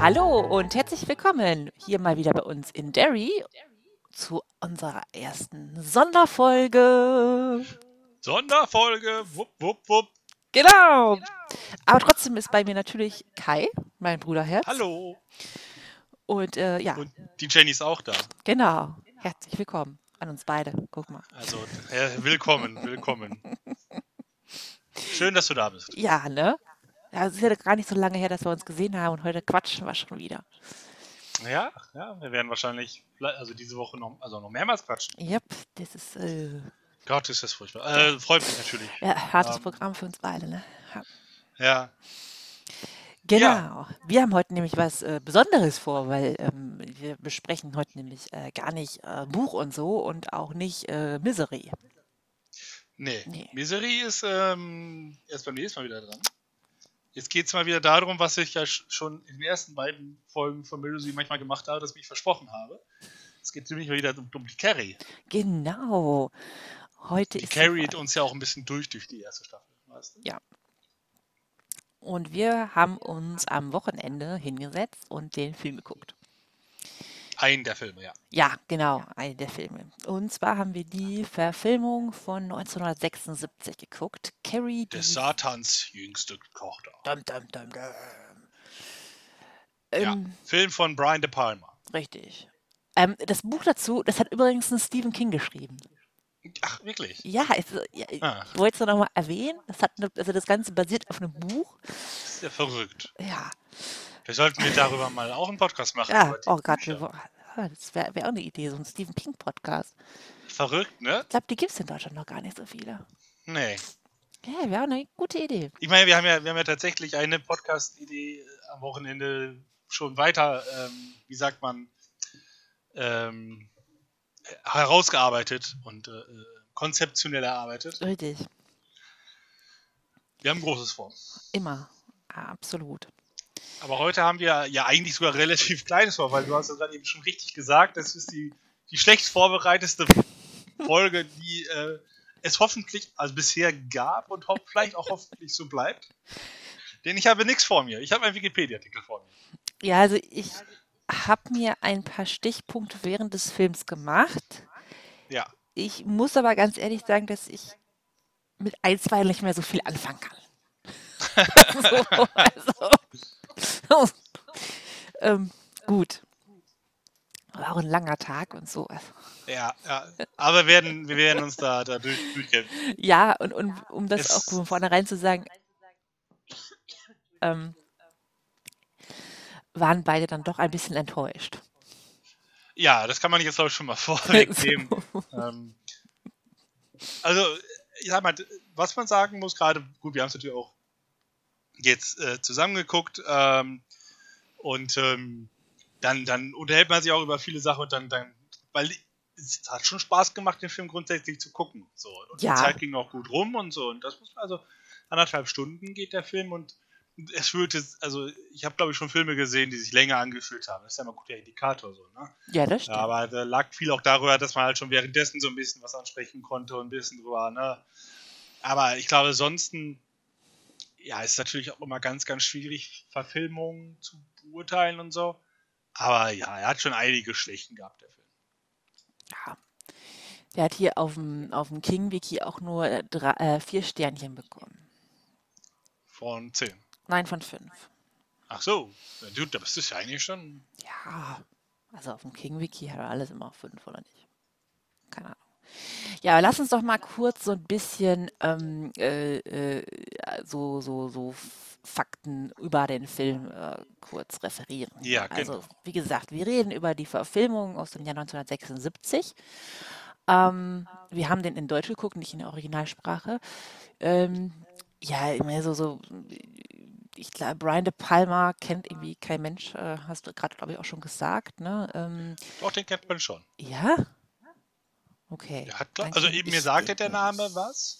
Hallo und herzlich willkommen hier mal wieder bei uns in Derry zu unserer ersten Sonderfolge. Sonderfolge, wupp, wupp, wupp. Genau. Aber trotzdem ist bei mir natürlich Kai, mein Bruderherz. Hallo. Und äh, ja, Und die Jenny ist auch da. genau. Herzlich willkommen an uns beide. Guck mal. Also, äh, willkommen, willkommen. Schön, dass du da bist. Ja, ne? Ja, es ist ja gar nicht so lange her, dass wir uns gesehen haben und heute quatschen wir schon wieder. Ja, ja, wir werden wahrscheinlich, also diese Woche noch, also noch mehrmals quatschen. Yep, das ist äh, Gott, ist das furchtbar. Äh, freut mich natürlich. ja, hartes Ähm, Programm für uns beide, ne? Ja. Ja, Genau. Wir haben heute nämlich was äh, Besonderes vor, weil ähm, wir besprechen heute nämlich äh, gar nicht äh, Buch und so und auch nicht äh, Misery. nee. Nee. Misery ist ähm, erst beim nächsten Mal wieder dran. Jetzt geht es mal wieder darum, was ich ja sch- schon in den ersten beiden Folgen von Misery manchmal gemacht habe, dass ich mich versprochen habe. Es geht nämlich mal wieder um, um die Carrie. Genau. Heute Die ist carried uns ja auch ein bisschen durch durch die erste Staffel. Weißt du? und wir haben uns am Wochenende hingesetzt und den Film geguckt. Ein der Filme, ja. Ja, genau, einen der Filme. Und zwar haben wir die Verfilmung von 1976 geguckt. Carrie Des Satans jüngste Tochter. Dum, dum, dum, dum. Ja, Ähm, Film von Brian De Palma. Richtig. Ähm, das Buch dazu, das hat übrigens ein Stephen King geschrieben. Ach, wirklich? Ja, es, ja ich Ah. wollte es noch mal erwähnen. Das, hat eine, also das Ganze basiert auf einem Buch. Das ist ja verrückt. Ja, Wir sollten wir darüber mal auch einen Podcast machen. ja. Oh Gott, wir, ah, das wäre wär auch eine Idee, so ein Stephen King Podcast. Verrückt, ne? Ich glaube, die gibt es in Deutschland noch gar nicht so viele. Nee. Ja, wäre auch eine gute Idee. Ich meine, wir haben ja, wir haben ja tatsächlich eine Podcast-Idee äh, am Wochenende schon weiter, ähm, wie sagt man, ähm, herausgearbeitet und äh, äh, konzeptionell erarbeitet. Richtig. Wir haben Großes vor. Immer. Absolut. Aber heute haben wir ja eigentlich sogar relativ kleines vor, weil du hast ja gerade eben schon richtig gesagt, das ist die, die schlecht vorbereiteste Folge, die äh, es hoffentlich also bisher gab und ho vielleicht auch hoffentlich so bleibt. Denn ich habe nichts vor mir. Ich habe einen Wikipedia-Artikel vor mir. Ja, also ich habe mir ein paar Stichpunkte während des Films gemacht. Ja. Ich muss aber ganz ehrlich sagen, dass ich mit ein, zwei nicht mehr so viel anfangen kann. so, also, ähm, gut. War auch ein langer Tag und so. Ja, ja. Aber wir werden, wir werden uns da, da durch, durchkämpfen. ja, und, und um das Es- auch von vornherein zu sagen, ähm, waren beide dann doch ein bisschen enttäuscht. Ja, das kann man jetzt, glaube ich, schon mal vorwegnehmen. ähm, also, ich sag mal, was man sagen muss, gerade, gut, wir haben es natürlich auch jetzt äh, zusammengeguckt ähm, und ähm, dann, dann unterhält man sich auch über viele Sachen und dann, dann weil es hat schon Spaß gemacht, den Film grundsätzlich zu gucken. So. Und Ja. die Zeit ging auch gut rum und so. Und das muss also anderthalb Stunden geht der Film und es fühlte, also ich habe glaube ich schon Filme gesehen, die sich länger angefühlt haben. Das ist ja immer ein guter Indikator so, ne? Ja, das stimmt. aber da lag viel auch darüber, dass man halt schon währenddessen so ein bisschen was ansprechen konnte und ein bisschen drüber, ne? Aber ich glaube, ansonsten, ja, ist natürlich auch immer ganz, ganz schwierig, Verfilmungen zu beurteilen und so. Aber ja, er hat schon einige Schwächen gehabt, der Film. Ja. Der hat hier auf dem, auf dem King-Wiki auch nur äh, drei, äh, vier Sternchen bekommen. Von 10. Nein, von fünf. Ach so, du, da bist du ja eigentlich schon. Ja, also auf dem King-Wiki hat er alles immer auf fünf, oder nicht? Keine Ahnung. Ja, lass uns doch mal kurz so ein bisschen ähm, äh, äh, so, so, so Fakten über den Film äh, kurz referieren. Ja, Also, genau. wie gesagt, wir reden über die Verfilmung aus dem Jahr 1976. Ähm, wir haben den in Deutsch geguckt, nicht in der Originalsprache. Ähm, ja, immer so, so, ich glaube, Brian De Palma kennt irgendwie kein Mensch, äh, hast du gerade, glaube ich, auch schon gesagt, ne? Ähm, Doch, den kennt man schon. ja? Okay. Hat, also eben mir sagte der Name was.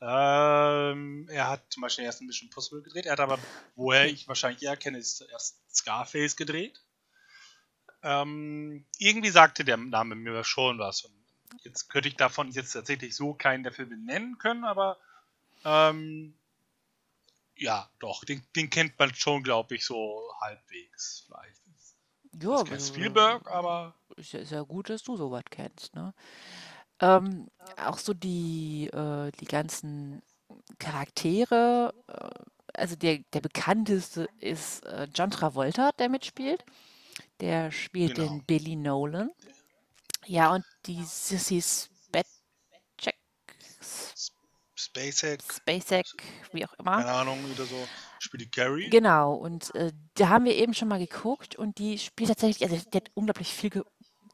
Ähm, er hat zum Beispiel erst ein Mission Possible gedreht. Er hat aber, woher ich wahrscheinlich eher kenne, ist erst Scarface gedreht. Ähm, irgendwie sagte der Name mir schon was. Und jetzt könnte ich davon jetzt tatsächlich so keinen der Filme nennen können, aber ähm, ja, doch, den, den kennt man schon, glaube ich, so halbwegs vielleicht. Ja, kein Spielberg, aber. Ist ja, ist ja gut, dass du sowas kennst, ne? Ähm, auch so die, äh, die ganzen Charaktere, äh, also der, der bekannteste ist äh, John Travolta, der mitspielt. Der spielt Genau. den Billy Nolan. Ja, und die Sissy Spacek, SpaceX, Spacek, wie auch immer. keine Ahnung, wieder so, spielt die Carrie. Genau, und äh, da haben wir eben schon mal geguckt und die spielt tatsächlich, also die hat unglaublich viel, ge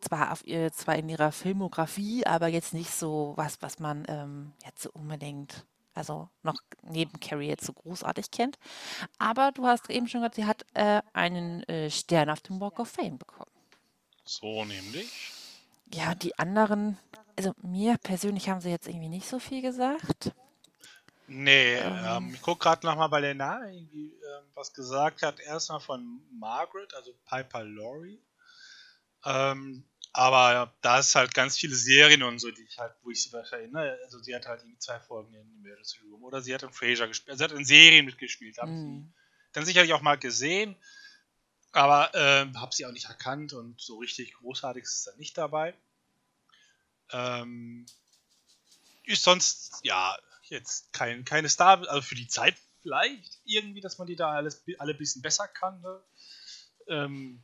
zwar, auf ihr, zwar in ihrer Filmografie, aber jetzt nicht so was, was man ähm, jetzt so unbedingt, also noch neben Carrie jetzt so großartig kennt. Aber du hast eben schon gesagt, sie hat äh, einen äh, Stern auf dem Walk of Fame bekommen. So nämlich. Ja, die anderen, also mir persönlich haben sie jetzt irgendwie nicht so viel gesagt. Nee, ähm, ich gucke gerade nochmal, weil der Name irgendwie ähm, was gesagt hat. Erstmal von Margaret, also Piper Laurie. Aber da ist halt ganz viele Serien und so, die ich halt, wo ich sie vielleicht erinnere. Also sie hat halt irgendwie zwei Folgen in Emergency Room oder sie hat in Frasier gespielt. Also sie hat in Serien mitgespielt. Hab Hm. sie dann sicherlich auch mal gesehen, aber ähm, habe sie auch nicht erkannt und so richtig großartig ist da nicht dabei. Ähm, ist sonst, ja, jetzt kein, keine Star, also für die Zeit vielleicht irgendwie, dass man die da alles, alle ein bisschen besser kannte. Ähm,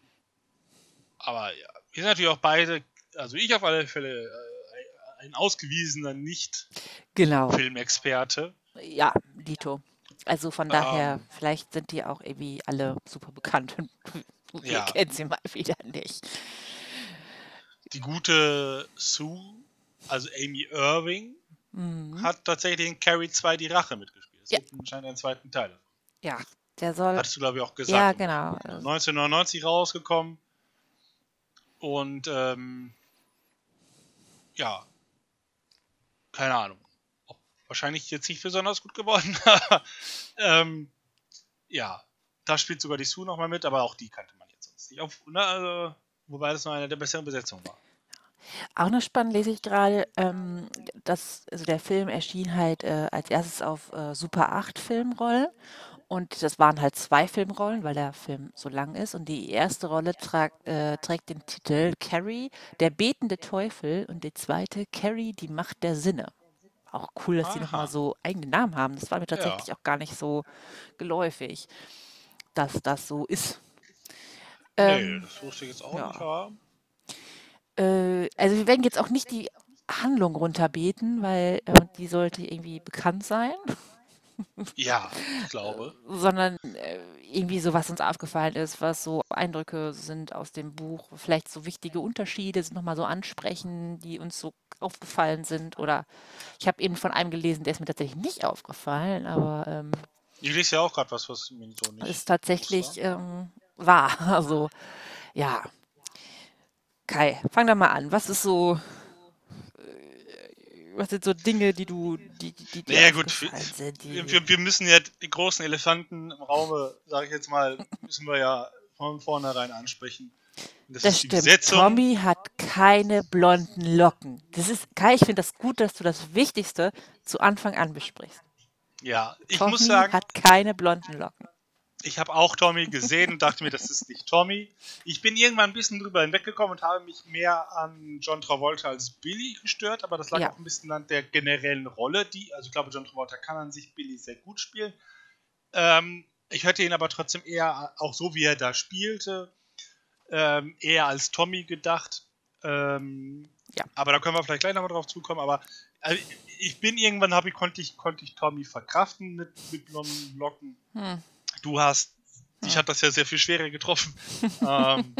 aber ja, sind natürlich auch beide, also ich auf alle Fälle äh, ein ausgewiesener Genau. Nicht-Filmexperte. Ja, Dito. Also von daher, Ähm. vielleicht sind die auch irgendwie alle super bekannt und wir Ja. kennen sie mal wieder nicht. Die gute Sue, also Amy Irving, Mhm. hat tatsächlich in Carrie 2 die Rache mitgespielt. Es Ja. gibt anscheinend einen zweiten Teil. Ja, der soll. Hattest du, glaube ich, auch gesagt. Ja, genau. 1999 rausgekommen. Und ähm, ja, keine Ahnung. Wahrscheinlich jetzt nicht besonders gut geworden. ähm, ja, da spielt sogar die Sue nochmal mit, aber auch die kannte man jetzt sonst nicht. Auf, ne, also, wobei das noch eine der besseren Besetzungen war. Auch noch spannend lese ich gerade, ähm, dass also der Film erschien halt äh, als erstes auf äh, Super 8 Filmrollen und das waren halt zwei Filmrollen, weil der Film so lang ist und die erste Rolle tragt, äh, trägt den Titel Carrie, der betende Teufel und die zweite Carrie, die Macht der Sinne. Auch cool, dass die Aha. nochmal so eigene Namen haben. Das war mir tatsächlich auch gar nicht so geläufig, dass das so ist. nee, Ähm, das wusste ich jetzt auch ja. nicht, aber Äh, also wir werden jetzt auch nicht die Handlung runterbeten, weil äh, die sollte irgendwie bekannt sein, ja, ich glaube. sondern äh, irgendwie so, was uns aufgefallen ist, was so Eindrücke sind aus dem Buch, vielleicht so wichtige Unterschiede sind nochmal so ansprechen, die uns so aufgefallen sind. Oder ich habe eben von einem gelesen, der ist mir tatsächlich nicht aufgefallen, aber ähm, Ich lese ja auch gerade was, was mir so nicht. ist tatsächlich ähm, wahr. Also ja. Kai, fang da mal an. Was ist so, äh, was sind so Dinge, die du, die, die, die Naja, gut, sind? Die, wir, wir müssen ja die großen Elefanten im Raume, sage ich jetzt mal, müssen wir ja von vornherein ansprechen. Und Das, das stimmt. Besetzung. Tommy hat keine blonden Locken. Das ist, Kai, ich finde das gut, dass du das Wichtigste zu Anfang an besprichst. Ja, ich Tommy muss sagen, hat keine blonden Locken. Ich habe auch Tommy gesehen und dachte mir, das ist nicht Tommy. Ich bin irgendwann ein bisschen drüber hinweggekommen und habe mich mehr an John Travolta als Billy gestört, aber das lag Ja. auch ein bisschen an der generellen Rolle, die, also ich glaube, John Travolta kann an sich Billy sehr gut spielen. Ähm, ich hätte ihn aber trotzdem eher, auch so wie er da spielte, ähm, eher als Tommy gedacht. Ähm, Ja. Aber da können wir vielleicht gleich nochmal drauf zukommen. Aber also, ich bin irgendwann, ich, konnte, ich, konnte ich Tommy verkraften mit, mit blonden Locken. Hm. Du hast, dich hat das ja sehr viel schwerer getroffen. ähm,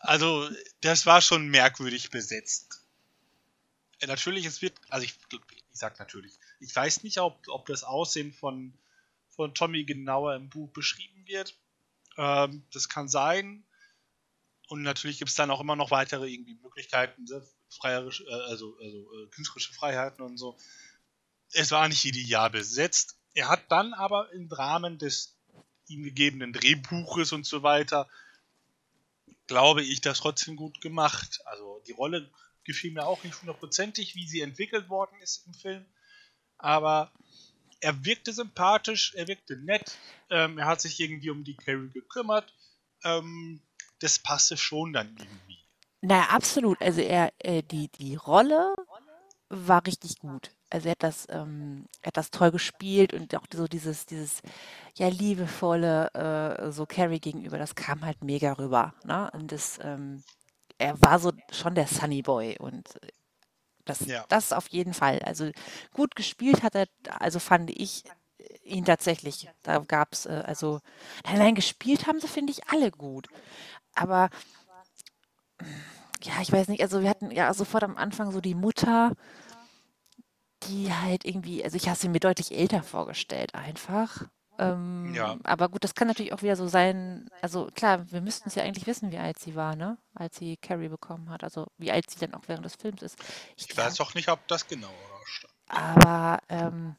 also, das war schon merkwürdig besetzt. Äh, Natürlich, es wird, also ich, ich sag natürlich, ich weiß nicht, ob, ob das Aussehen von, von Tommy genauer im Buch beschrieben wird. Ähm, das kann sein. Und natürlich gibt es dann auch immer noch weitere irgendwie Möglichkeiten, ne, freierisch, äh, also, also äh, künstlerische Freiheiten und so. Es war nicht ideal besetzt. Er hat dann aber im Rahmen des ihm gegebenen Drehbuches und so weiter, glaube ich, das trotzdem gut gemacht. Also die Rolle gefiel mir auch nicht hundertprozentig, wie sie entwickelt worden ist im Film. Aber er wirkte sympathisch, er wirkte nett, ähm, er hat sich irgendwie um die Carrie gekümmert. Ähm, das passte schon dann irgendwie. Na, absolut. Also er, äh, die, die Rolle war richtig gut. Also er hat das, ähm, er hat das toll gespielt und auch so dieses, dieses ja liebevolle äh, so Carrie gegenüber, das kam halt mega rüber. Ne? Und das, ähm, er war so schon der Sunny Boy und äh, das, Ja. das auf jeden Fall. Also gut gespielt hat er, also fand ich äh, ihn tatsächlich. Da gab es, äh, also allein gespielt haben sie, finde ich, alle gut. Aber ja, ich weiß nicht, also wir hatten ja sofort am Anfang so die Mutter, die halt irgendwie, also ich habe sie mir deutlich älter vorgestellt einfach. Ja. Ähm, aber gut, das kann natürlich auch wieder so sein. Also klar, wir müssten es ja eigentlich wissen, wie alt sie war, ne? Als sie Carrie bekommen hat. Also wie alt sie dann auch während des Films ist. Ich Ich weiß auch nicht, ob das genau stand. aber ähm,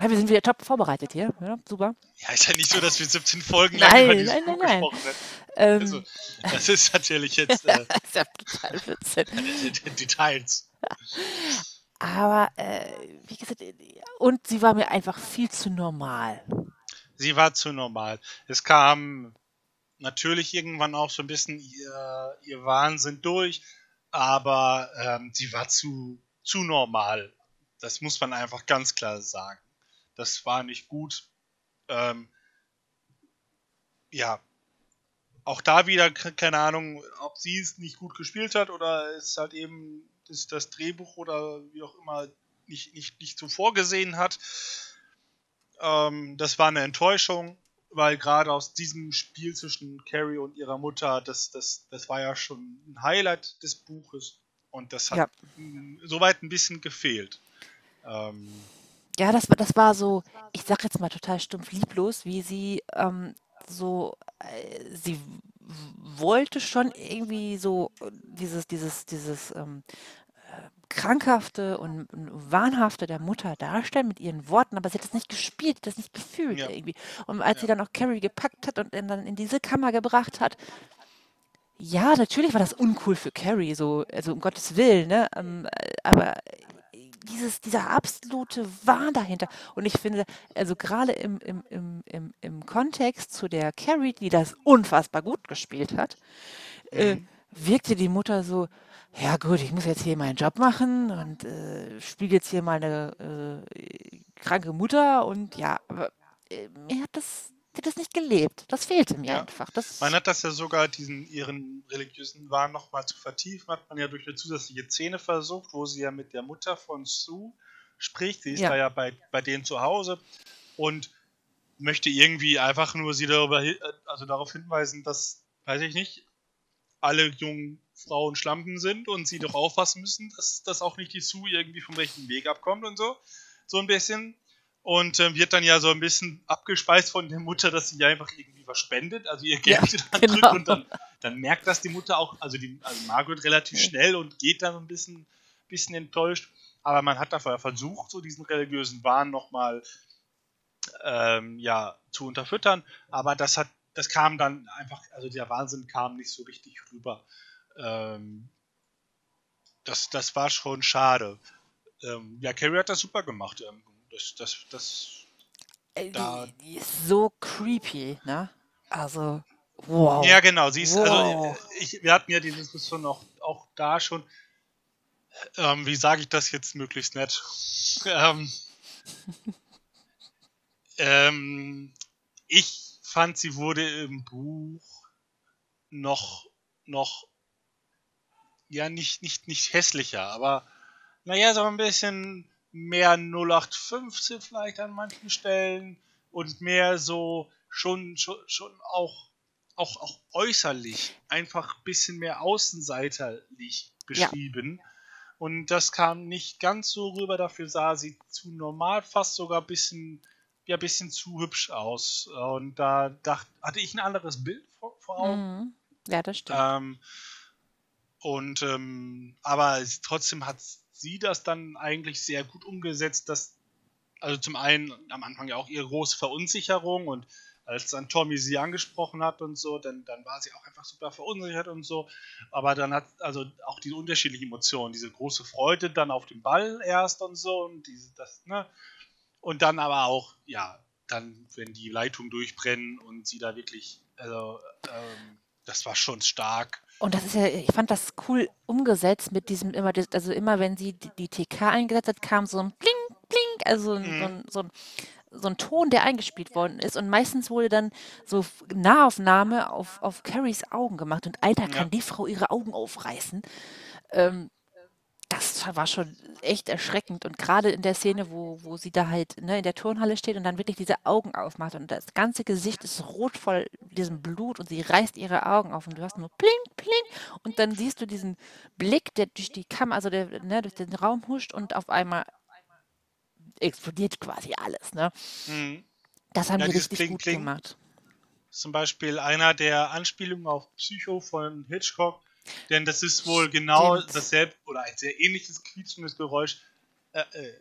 ja, wir sind wieder top vorbereitet hier. Ja, super. Ja, ist ja nicht so, dass wir 17 Folgen lang über Nein, nein, nein, nein. gesprochen hätten. Also, Ähm, das ist natürlich jetzt äh, das ist ja total witzig. Details. Aber äh, wie gesagt, und sie war mir einfach viel zu normal. Sie war zu normal. Es kam natürlich irgendwann auch so ein bisschen ihr, ihr Wahnsinn durch, aber ähm, sie war zu, zu normal. Das muss man einfach ganz klar sagen. Das war nicht gut. Ähm, ja, auch da wieder, ke- keine Ahnung, ob sie es nicht gut gespielt hat oder es halt eben das, das Drehbuch oder wie auch immer nicht, nicht, nicht so vorgesehen hat. Ähm, das war eine Enttäuschung, weil gerade aus diesem Spiel zwischen Carrie und ihrer Mutter, das, das, das war ja schon ein Highlight des Buches und das hat Ja. soweit ein bisschen gefehlt. Ähm, Ja, das war, das war so, ich sag jetzt mal total stumpf lieblos, wie sie ähm, so, äh, sie wollte schon irgendwie so dieses, dieses, dieses ähm, äh, Krankhafte und, Wahnhafte der Mutter darstellen mit ihren Worten, aber sie hat das nicht gespielt, das nicht gefühlt ja, irgendwie. Und als sie ja, dann auch Carrie gepackt hat und dann in diese Kammer gebracht hat, ja, natürlich war das uncool für Carrie, so, also um Gottes Willen, ne? Ähm, äh, aber äh, dieses, dieser absolute Wahn dahinter. Und ich finde, also gerade im, im, im, im, im Kontext zu der Carrie, die das unfassbar gut gespielt hat, äh, mhm, wirkte die Mutter so, ja gut, ich muss jetzt hier meinen Job machen und äh, spiele jetzt hier meine äh, kranke Mutter und ja, aber äh, mir hat das, hat das nicht gelebt. Das fehlte mir ja. einfach. Man Das, hat das ja sogar, diesen ihren religiösen Wahn nochmal zu vertiefen, hat man ja durch eine zusätzliche Szene versucht, wo sie ja mit der Mutter von Sue spricht. Sie ist da ja, ja bei, bei denen zu Hause und möchte irgendwie einfach nur sie darüber, äh, also darauf hinweisen, dass, weiß ich nicht, alle jungen Frauen Schlampen sind und sie doch aufpassen müssen, dass, dass auch nicht die Sue irgendwie vom rechten Weg abkommt und so. So ein bisschen. Und ähm, wird dann ja so ein bisschen abgespeist von der Mutter, dass sie ja einfach irgendwie was spendet, also ihr ja, Geld dann drückt genau. und dann, dann merkt das die Mutter auch, also die also Margaret relativ schnell und geht dann ein bisschen, bisschen enttäuscht. Aber man hat dafür versucht, so diesen religiösen Wahn nochmal ähm, ja, zu unterfüttern, aber das hat, das kam dann einfach, also der Wahnsinn kam nicht so richtig rüber. Ähm, das, das war schon schade. Ähm, ja, Carrie hat das super gemacht. Ähm, das, das, das, Äh, da, Die, die ist so creepy, ne? Also, wow. ja genau, sie ist, also Wow. äh, ich, wir hatten ja die Diskussion auch, auch da schon, ähm, wie sage ich das jetzt möglichst nett? Ähm, ähm, ich fand, sie wurde im Buch noch, noch, ja, nicht, nicht, nicht hässlicher, aber naja, so ein bisschen mehr 0815 vielleicht an manchen Stellen und mehr so schon, schon, schon auch, auch, auch äußerlich einfach ein bisschen mehr außenseiterlich Ja, beschrieben. Und das kam nicht ganz so rüber, dafür sah sie zu normal, fast sogar ein bisschen, ja, ein bisschen zu hübsch aus. Und da dacht, hatte ich ein anderes Bild vor, vor Augen. mhm. Ja, das stimmt. Ähm, und ähm, aber trotzdem hat sie das dann eigentlich sehr gut umgesetzt, dass also zum einen am Anfang ja auch ihre große Verunsicherung und als dann Tommy sie angesprochen hat und so, dann, dann war sie auch einfach super verunsichert und so. Aber dann hat also auch diese unterschiedlichen Emotionen, diese große Freude dann auf dem Ball erst und so und diese, das, ne? Und dann aber auch, ja, dann, wenn die Leitungen durchbrennen und sie da wirklich, also, ähm, das war schon stark. Und das ist ja, ich fand das cool umgesetzt mit diesem immer, also immer wenn sie die, die TK eingesetzt hat, kam so ein Bling, Bling, also mhm. so, ein, so, ein, so ein Ton, der eingespielt worden ist. Und meistens wurde dann so Nahaufnahme auf, auf Carries Augen gemacht. Und Alter, kann ja. die Frau ihre Augen aufreißen. Ähm, das war schon echt erschreckend. Und gerade in der Szene, wo, wo sie da halt ne, in der Turnhalle steht und dann wirklich diese Augen aufmacht und das ganze Gesicht ist rot voll diesem Blut und sie reißt ihre Augen auf und du hast nur pling, pling und dann siehst du diesen Blick, der durch die Kammer, also der ne, durch den Raum huscht und auf einmal explodiert quasi alles. Ne? Mhm. Das haben ja, die richtig Kling, gut Kling. gemacht. Zum Beispiel einer der Anspielungen auf Psycho von Hitchcock denn das ist wohl genau Stimmt. dasselbe oder ein sehr ähnliches quietschendes Geräusch. Äh, äh,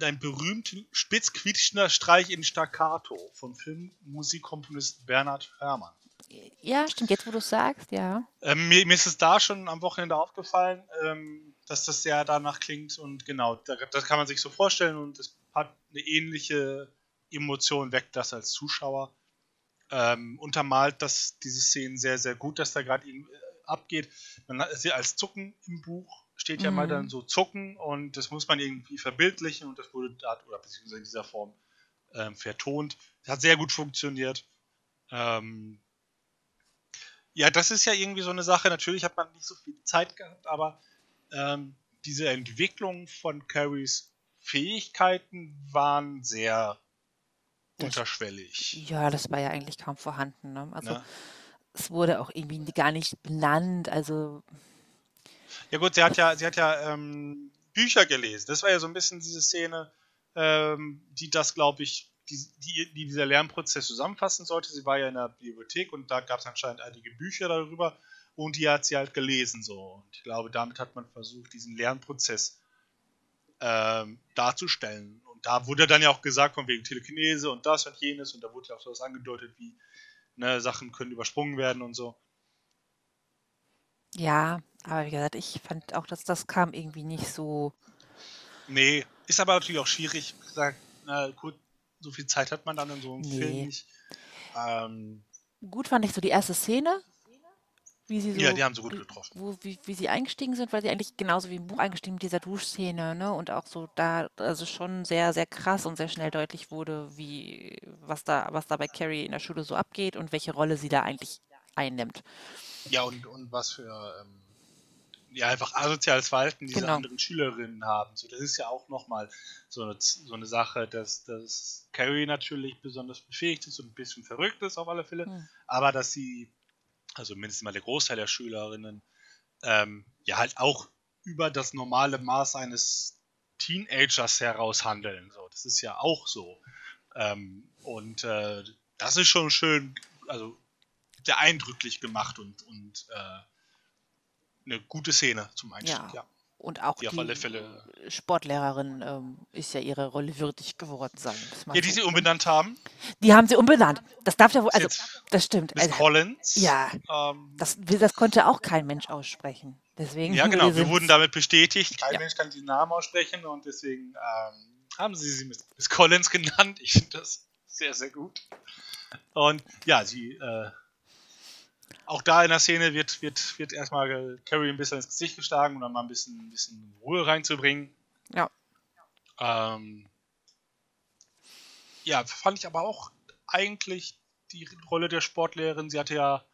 ein berühmter spitz quietschender Streich in Staccato von Filmmusikkomponist Bernhard Herrmann. Ja, stimmt, jetzt wo du es sagst, ja. Ähm, mir, mir, ist es da schon am Wochenende aufgefallen, ähm, dass das sehr danach klingt und genau, da, das kann man sich so vorstellen und es hat eine ähnliche Emotion, weckt das als Zuschauer ähm, untermalt das, diese Szenen sehr, sehr gut, dass da gerade äh, abgeht. Man hat sie als Zucken im Buch, steht ja mhm. mal dann so Zucken und das muss man irgendwie verbildlichen und das wurde da, oder beziehungsweise in dieser Form ähm, vertont. Das hat sehr gut funktioniert. Ähm, ja, das ist ja irgendwie so eine Sache. Natürlich hat man nicht so viel Zeit gehabt, aber ähm, diese Entwicklung von Carries Fähigkeiten waren sehr unterschwellig. Ja, das war ja eigentlich kaum vorhanden. Ne? Also ja. es wurde auch irgendwie gar nicht benannt. Also ja gut, sie hat ja, sie hat ja ähm, Bücher gelesen. Das war ja so ein bisschen diese Szene, ähm, die das, glaube ich, die, die, die, dieser Lernprozess zusammenfassen sollte. Sie war ja in der Bibliothek und da gab es anscheinend einige Bücher darüber und die hat sie halt gelesen so. Und ich glaube, damit hat man versucht, diesen Lernprozess ähm, darzustellen da wurde dann ja auch gesagt, von wegen Telekinese und das und jenes, und da wurde ja auch sowas angedeutet wie, ne, Sachen können übersprungen werden und so. Ja, aber wie gesagt, ich fand auch, dass das kam irgendwie nicht so. Nee, ist aber natürlich auch schwierig. Gesagt, na gut, so viel Zeit hat man dann in so einem nee. Film nicht. Ähm, Gut fand ich so die erste Szene, wie sie so, ja, die haben sie gut getroffen. Wo, wie, wie sie eingestiegen sind, weil sie eigentlich genauso wie im Buch eingestiegen mit dieser Duschszene, ne? Und auch so da, also schon sehr, sehr krass und sehr schnell deutlich wurde, wie, was da, was da bei Carrie in der Schule so abgeht und welche Rolle sie da eigentlich einnimmt. Ja, und, und was für ähm, ja, einfach asoziales Verhalten diese genau. anderen Schülerinnen haben. So, das ist ja auch nochmal so eine, so eine Sache, dass, dass Carrie natürlich besonders befähigt ist und ein bisschen verrückt ist auf alle Fälle, hm. aber dass sie also mindestens mal der Großteil der Schülerinnen, ähm, ja halt auch über das normale Maß eines Teenagers heraus handeln. So, das ist ja auch so. Ähm, und äh, das ist schon schön, also sehr eindrücklich gemacht und, und äh, eine gute Szene zum Einstieg, ja. ja. Und auch die, die Sportlehrerin ähm, ist ja ihre Rolle würdig geworden sein. Ja, die sie umbenannt haben. Die haben sie umbenannt. Das darf ja wohl, also das stimmt. Miss also, Collins. Ja, ähm, das, das konnte auch kein Mensch aussprechen. Deswegen ja, genau. Wir, wir wurden damit bestätigt. Kein ja. Mensch kann diesen Namen aussprechen und deswegen ähm, haben sie sie Miss Collins genannt. Ich finde das sehr, sehr gut. Und ja, sie äh, auch da in der Szene wird, wird, wird erstmal Carrie ein bisschen ins Gesicht geschlagen, um dann mal ein bisschen, ein bisschen Ruhe reinzubringen. Ja. Ähm, ja, fand ich aber auch eigentlich die Rolle der Sportlehrerin. Sie hatte ja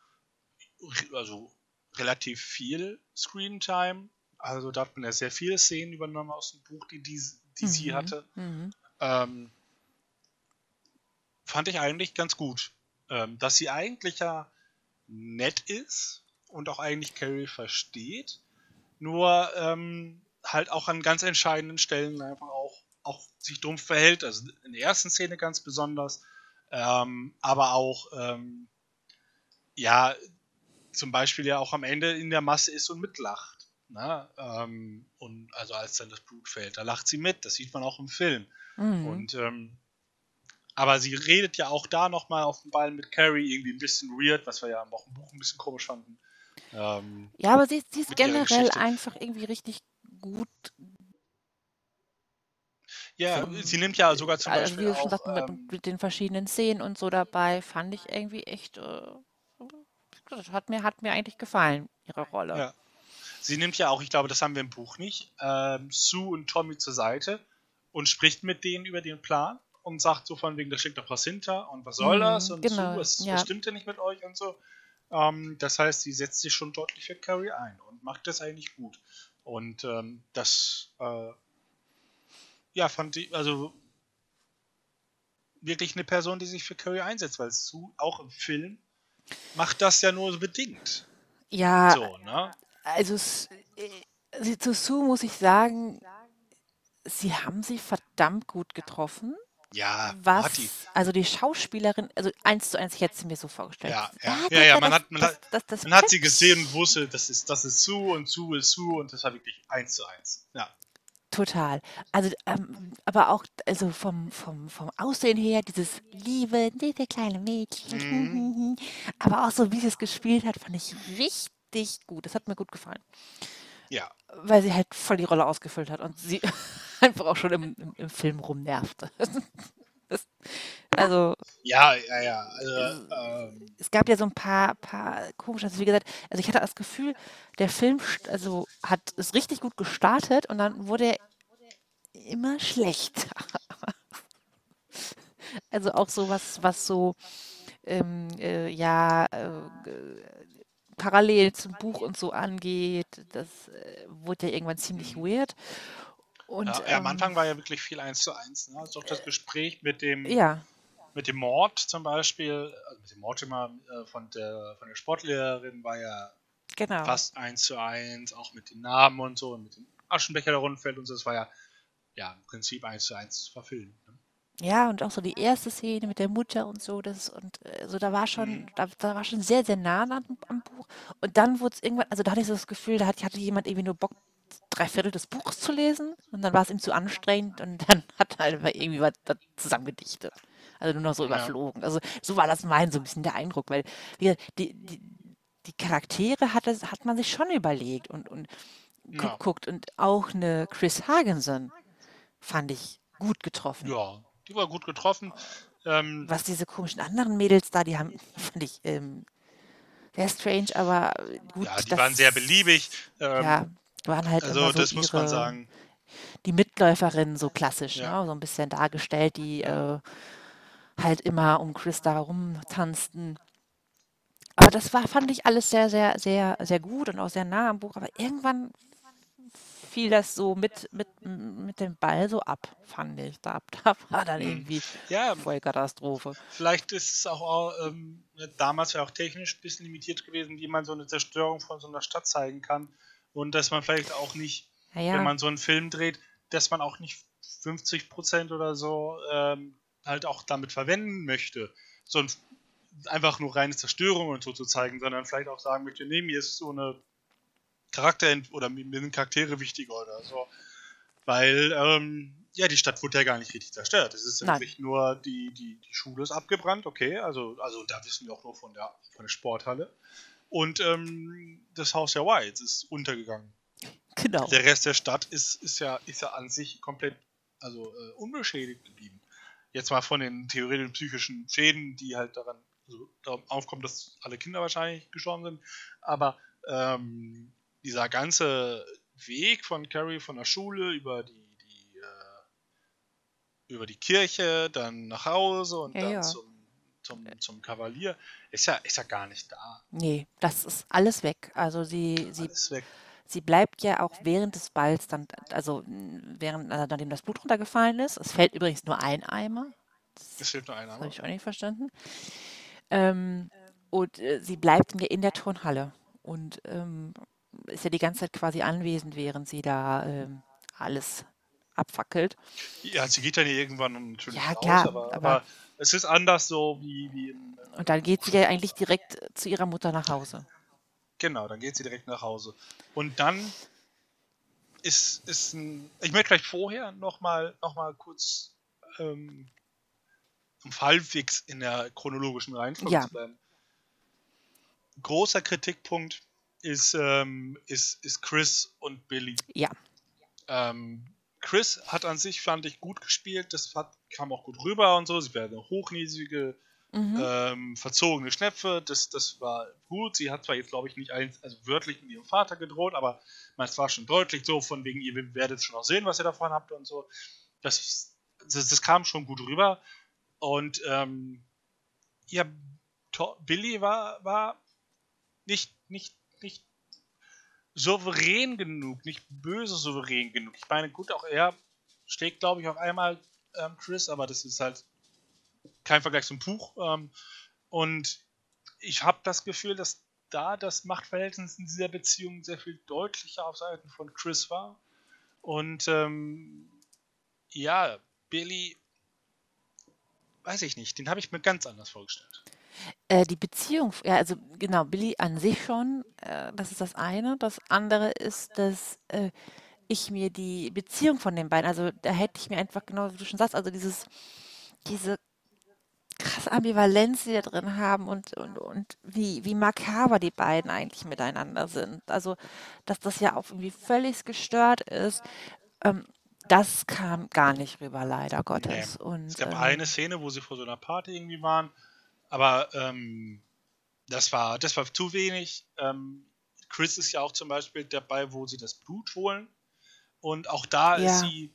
also relativ viel Screentime. Also da hat man ja sehr viele Szenen übernommen aus dem Buch, die, die, die mhm. sie hatte. Mhm. Ähm, fand ich eigentlich ganz gut. Ähm, dass sie eigentlich ja nett ist und auch eigentlich Carrie versteht, nur ähm, halt auch an ganz entscheidenden Stellen einfach auch, auch sich dumpf verhält. Also in der ersten Szene ganz besonders, ähm, aber auch ähm, ja zum Beispiel ja auch am Ende in der Masse ist und mitlacht. Ne? Ähm, und also als dann das Blut fällt, da lacht sie mit. Das sieht man auch im Film. Mhm. Und ähm, aber sie redet ja auch da nochmal auf dem Ball mit Carrie, irgendwie ein bisschen weird, was wir ja auch im Buch ein bisschen komisch fanden. Ähm, ja, aber sie, sie ist generell einfach irgendwie richtig gut. Ja, So, sie nimmt ja sogar zum also wie Beispiel schon auch, mit, ähm, mit den verschiedenen Szenen und so dabei, fand ich irgendwie echt, äh, hat mir, hat mir eigentlich gefallen, ihre Rolle. ja, sie nimmt ja auch, ich glaube, das haben wir im Buch nicht, ähm, Sue und Tommy zur Seite und spricht mit denen über den Plan und sagt so von wegen, da steckt doch was hinter und was soll das Mhm, und genau, Sue, was, ja. stimmt denn nicht mit euch und so. Ähm, das heißt, sie setzt sich schon deutlich für Carrie ein und macht das eigentlich gut. Und ähm, das, äh, ja, fand ich, also wirklich eine Person, die sich für Carrie einsetzt, weil Sue auch im Film macht das ja nur so bedingt. Ja, So, ne? also äh, sie- zu Sue muss ich sagen, sie haben sie verdammt gut getroffen. Ja, Was, hat die. also die Schauspielerin, also eins zu eins, ich hätte sie mir so vorgestellt. Ja, ja, ja, ja, man das, hat, man das, hat, das, man hat sie gesehen und wusste, das ist, das ist Sue und Sue ist Sue und das war wirklich eins zu eins. Ja. Total. Also, ähm, aber auch, also vom, vom, vom Aussehen her, dieses liebe, diese kleine Mädchen, Mhm. aber auch so, wie sie es gespielt hat, fand ich richtig gut. Das hat mir gut gefallen, Ja. Weil sie halt voll die Rolle ausgefüllt hat und sie einfach auch schon im, im, im Film rumnervte. Das, also, Ja, ja, ja. Also, ähm, es gab ja so ein paar, paar komische, also wie gesagt, also ich hatte das Gefühl, der Film also hat es richtig gut gestartet und dann wurde er immer schlechter. Also auch so was, was so ähm, äh, ja äh, parallel zum Buch und so angeht, das äh, wurde ja irgendwann ziemlich mhm. weird. Und ja, ja, am ähm, Anfang war ja wirklich viel eins zu eins. Ne? Also auch das Gespräch mit dem, ja, mit dem Mord zum Beispiel, also mit dem Mortimer äh, von, der, von der Sportlehrerin war ja genau. fast eins zu eins, auch mit den Namen und so und mit dem Aschenbecher, der runterfällt und so. Das war ja, ja im Prinzip eins zu eins verfilmt. Ja, und auch so die erste Szene mit der Mutter und so, das und äh, so, da war schon, Mhm. da, da war schon sehr, sehr nah am, am Buch. Und dann wurde es irgendwann, also da hatte ich so das Gefühl, da hat, hatte jemand irgendwie nur Bock, drei Viertel des Buches zu lesen und dann war es ihm zu anstrengend und dann hat er einfach irgendwie was da zusammengedichtet. Also nur noch so Ja. überflogen. Also so war das mein so ein bisschen der Eindruck, weil wie gesagt, die, die, die Charaktere hat, es, hat man sich schon überlegt und, und Ja. geguckt. Und auch eine Chris Hagensen fand ich gut getroffen. ja, die war gut getroffen. Ähm, Was diese komischen anderen Mädels da, die haben, fand ich ähm, sehr strange, aber gut, ja, die das, waren sehr beliebig. Ähm, ja, waren halt also immer so das muss man ihre, sagen. die Mitläuferinnen so klassisch, Ja. ne? so ein bisschen dargestellt, die äh, halt immer um Chris da rumtanzten. Aber das war, fand ich alles sehr, sehr, sehr, sehr gut und auch sehr nah am Buch. Aber irgendwann fiel das so mit, mit, mit dem Ball so ab, fand ich. Da, da war dann Mhm. irgendwie Ja, voll Katastrophe. Vielleicht ist es auch ähm, damals ja auch technisch ein bisschen limitiert gewesen, wie man so eine Zerstörung von so einer Stadt zeigen kann. Und dass man vielleicht auch nicht, wenn Naja, man so einen Film dreht, dass man auch nicht 50% oder so ähm, halt auch damit verwenden möchte. So ein, einfach nur reine Zerstörung und so zu zeigen, sondern vielleicht auch sagen möchte, nee, mir ist so eine Charakter oder mir sind Charaktere wichtiger oder so. Weil, ähm, ja, die Stadt wurde ja gar nicht richtig zerstört. Es ist wirklich nur, die, die, die Schule ist abgebrannt, okay, also, also da wissen wir auch nur von der, von der Sporthalle. Und ähm, das Haus der Whites ist untergegangen. genau. Der Rest der Stadt ist, ist, ja, ist ja an sich komplett also, äh, unbeschädigt geblieben. Jetzt mal von den theoretischen psychischen Schäden, die halt daran also, aufkommen, dass alle Kinder wahrscheinlich gestorben sind. Aber ähm, dieser ganze Weg von Carrie von der Schule über die, die äh, über die Kirche, dann nach Hause und Ja, dann ja. zum, zum, zum Kavalier, ist ja, ist ja gar nicht da. Nee, das ist alles weg. Also sie, sie, sie bleibt ja auch während des Balls dann, also während, äh, nachdem das Blut runtergefallen ist. Es fällt übrigens nur ein Eimer. Es fehlt nur einer. Das habe ich auch nicht verstanden. Ähm, und äh, sie bleibt ja in der Turnhalle und ähm, ist ja die ganze Zeit quasi anwesend, während sie da ähm, alles abfackelt. Ja, sie geht dann hier irgendwann natürlich Ja, raus, klar, aber, aber- aber es ist anders so wie, wie im, Und dann geht sie ja eigentlich direkt zu ihrer Mutter nach Hause. Genau, dann geht sie direkt nach Hause. Und dann ist, ist ein. Ich möchte vielleicht vorher nochmal noch mal kurz ähm, halbwegs in der chronologischen Reihenfolge Ja. bleiben. Großer Kritikpunkt ist, ähm, ist, ist Chris und Billy. Ja, Ähm, Chris hat an sich, fand ich, gut gespielt. Das hat, kam auch gut rüber und so. Sie wäre eine hochnäsige, mhm. ähm, verzogene Schnepfe. Das, das war gut. Sie hat zwar jetzt, glaube ich, nicht eins, also wörtlich mit ihrem Vater gedroht, aber es war schon deutlich so, von wegen, ihr werdet schon auch sehen, was ihr davon habt und so. Das, das, das kam schon gut rüber. Und ähm, ja, Billy war, war nicht, nicht, nicht souverän genug, nicht böse souverän genug. Ich meine, gut, auch er schlägt, glaube ich, auf einmal ähm, Chris, aber das ist halt kein Vergleich zum Buch. Ähm, und ich habe das Gefühl, dass da das Machtverhältnis in dieser Beziehung sehr viel deutlicher auf Seiten von Chris war. Und ähm, ja, Billy, weiß ich nicht, den habe ich mir ganz anders vorgestellt. Äh, die Beziehung, ja, also genau, Billy an sich schon, äh, das ist das eine. Das andere ist, dass äh, ich mir die Beziehung von den beiden, also da hätte ich mir einfach, genau wie du schon sagst, also dieses, diese krasse Ambivalenz, die da drin haben und, und, und wie, wie makaber die beiden eigentlich miteinander sind. Also, dass das ja auch irgendwie völlig gestört ist. Ähm, das kam gar nicht rüber, leider Gottes. Nee. Und, es gab ähm, eine Szene, wo sie vor so einer Party irgendwie waren aber ähm, das, war, das war zu wenig. Ähm, Chris ist ja auch zum Beispiel dabei, wo sie das Blut holen. Und auch da ja. ist sie.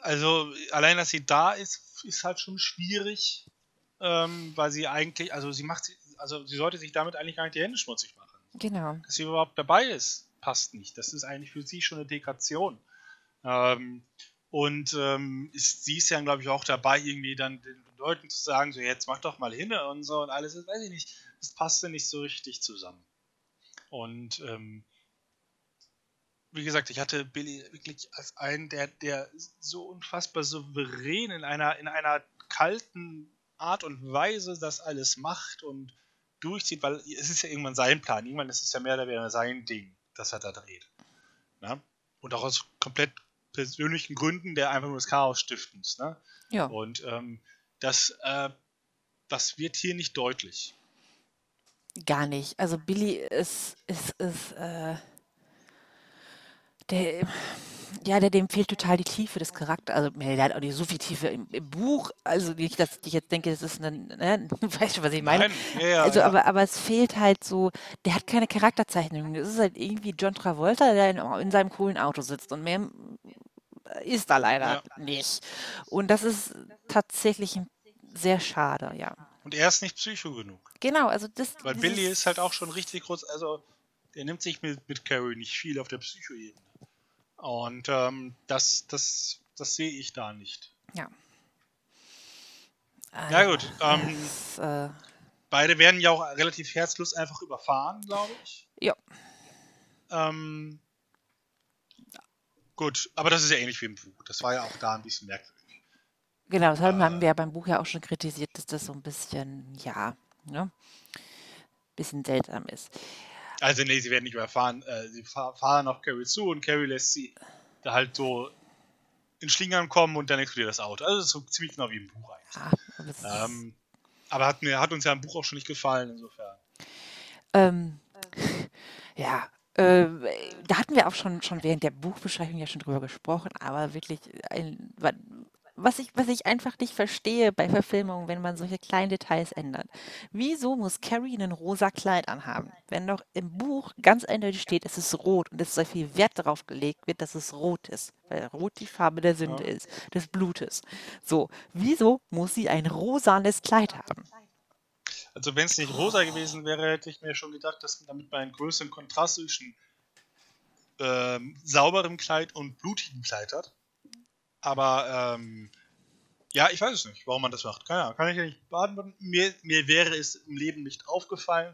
Also, allein, dass sie da ist, ist halt schon schwierig. Ähm, weil sie eigentlich, also sie macht, also sie sollte sich damit eigentlich gar nicht die Hände schmutzig machen. Genau. Dass sie überhaupt dabei ist, passt nicht. Das ist eigentlich für sie schon eine Degradation. Ähm, und ähm, ist, sie ist ja, glaube ich, auch dabei, irgendwie dann den Leuten zu sagen, so jetzt mach doch mal hin und so und alles, weiß ich nicht, das passte nicht so richtig zusammen. Und ähm, wie gesagt, ich hatte Billy wirklich als einen, der, der so unfassbar souverän in einer, in einer kalten Art und Weise das alles macht und durchzieht, weil es ist ja irgendwann sein Plan. Irgendwann ist es ja mehr oder weniger sein Ding, das er da dreht. Na? Und auch aus komplett persönlichen Gründen, der einfach nur das Chaos stiftens. Ne? Ja. Und ähm, das, äh, das wird hier nicht deutlich. Gar nicht. Also Billy ist, ist, ist äh, der, ja, der, dem fehlt total die Tiefe des Charakters. Also, der hat auch nicht so viel Tiefe im, im Buch. Also, nicht, dass ich jetzt denke, das ist ein, ne, weißt du, was ich meine? Nein, ja, also, ja. Aber, aber es fehlt halt so, der hat keine Charakterzeichnung. Das ist halt irgendwie John Travolta, der in, in seinem coolen Auto sitzt und mehr ist da leider ja. nicht. Und das ist tatsächlich sehr schade, ja. Und er ist nicht psycho genug. Genau, also das. Weil Billy ist halt auch schon richtig groß, also der nimmt sich mit, mit Carrie nicht viel auf der Psycho-Ebene. Und ähm, das, das, das sehe ich da nicht. Ja. Ja gut. Ähm, das, äh, beide werden ja auch relativ herzlos einfach überfahren, glaube ich. Ja. Ähm, Gut, aber das ist ja ähnlich wie im Buch. Das war ja auch da ein bisschen merkwürdig. Genau, das haben, äh, wir ja beim Buch ja auch schon kritisiert, dass das so ein bisschen, ja, ne, bisschen seltsam ist. Also nee, sie werden nicht überfahren. Äh, sie fahren auf Carrie zu und Carrie lässt sie da halt so in Schlingern kommen und dann explodiert das Auto. Also das ist so ziemlich genau wie im Buch eigentlich. Ja, ähm, aber hat, mir, hat uns ja im Buch auch schon nicht gefallen, insofern. Ähm, ja, äh, da hatten wir auch schon, schon während der Buchbeschreibung ja schon drüber gesprochen, aber wirklich, ein, was, ich, was ich einfach nicht verstehe bei Verfilmungen, wenn man solche kleinen Details ändert. Wieso muss Carrie ein rosa Kleid anhaben? Wenn doch im Buch ganz eindeutig steht, es ist rot und es sehr viel Wert darauf gelegt wird, dass es rot ist, weil rot die Farbe der Sünde ja. ist, des Blutes. So, wieso muss sie ein rosanes Kleid haben? Also wenn es nicht rosa gewesen wäre, hätte ich mir schon gedacht, dass damit man einen größeren Kontrast zwischen ähm, sauberem Kleid und blutigem Kleid hat. Aber ähm, ja, ich weiß es nicht, warum man das macht. Keine Ahnung, kann ich ja nicht beantworten. Mir, mir wäre es im Leben nicht aufgefallen.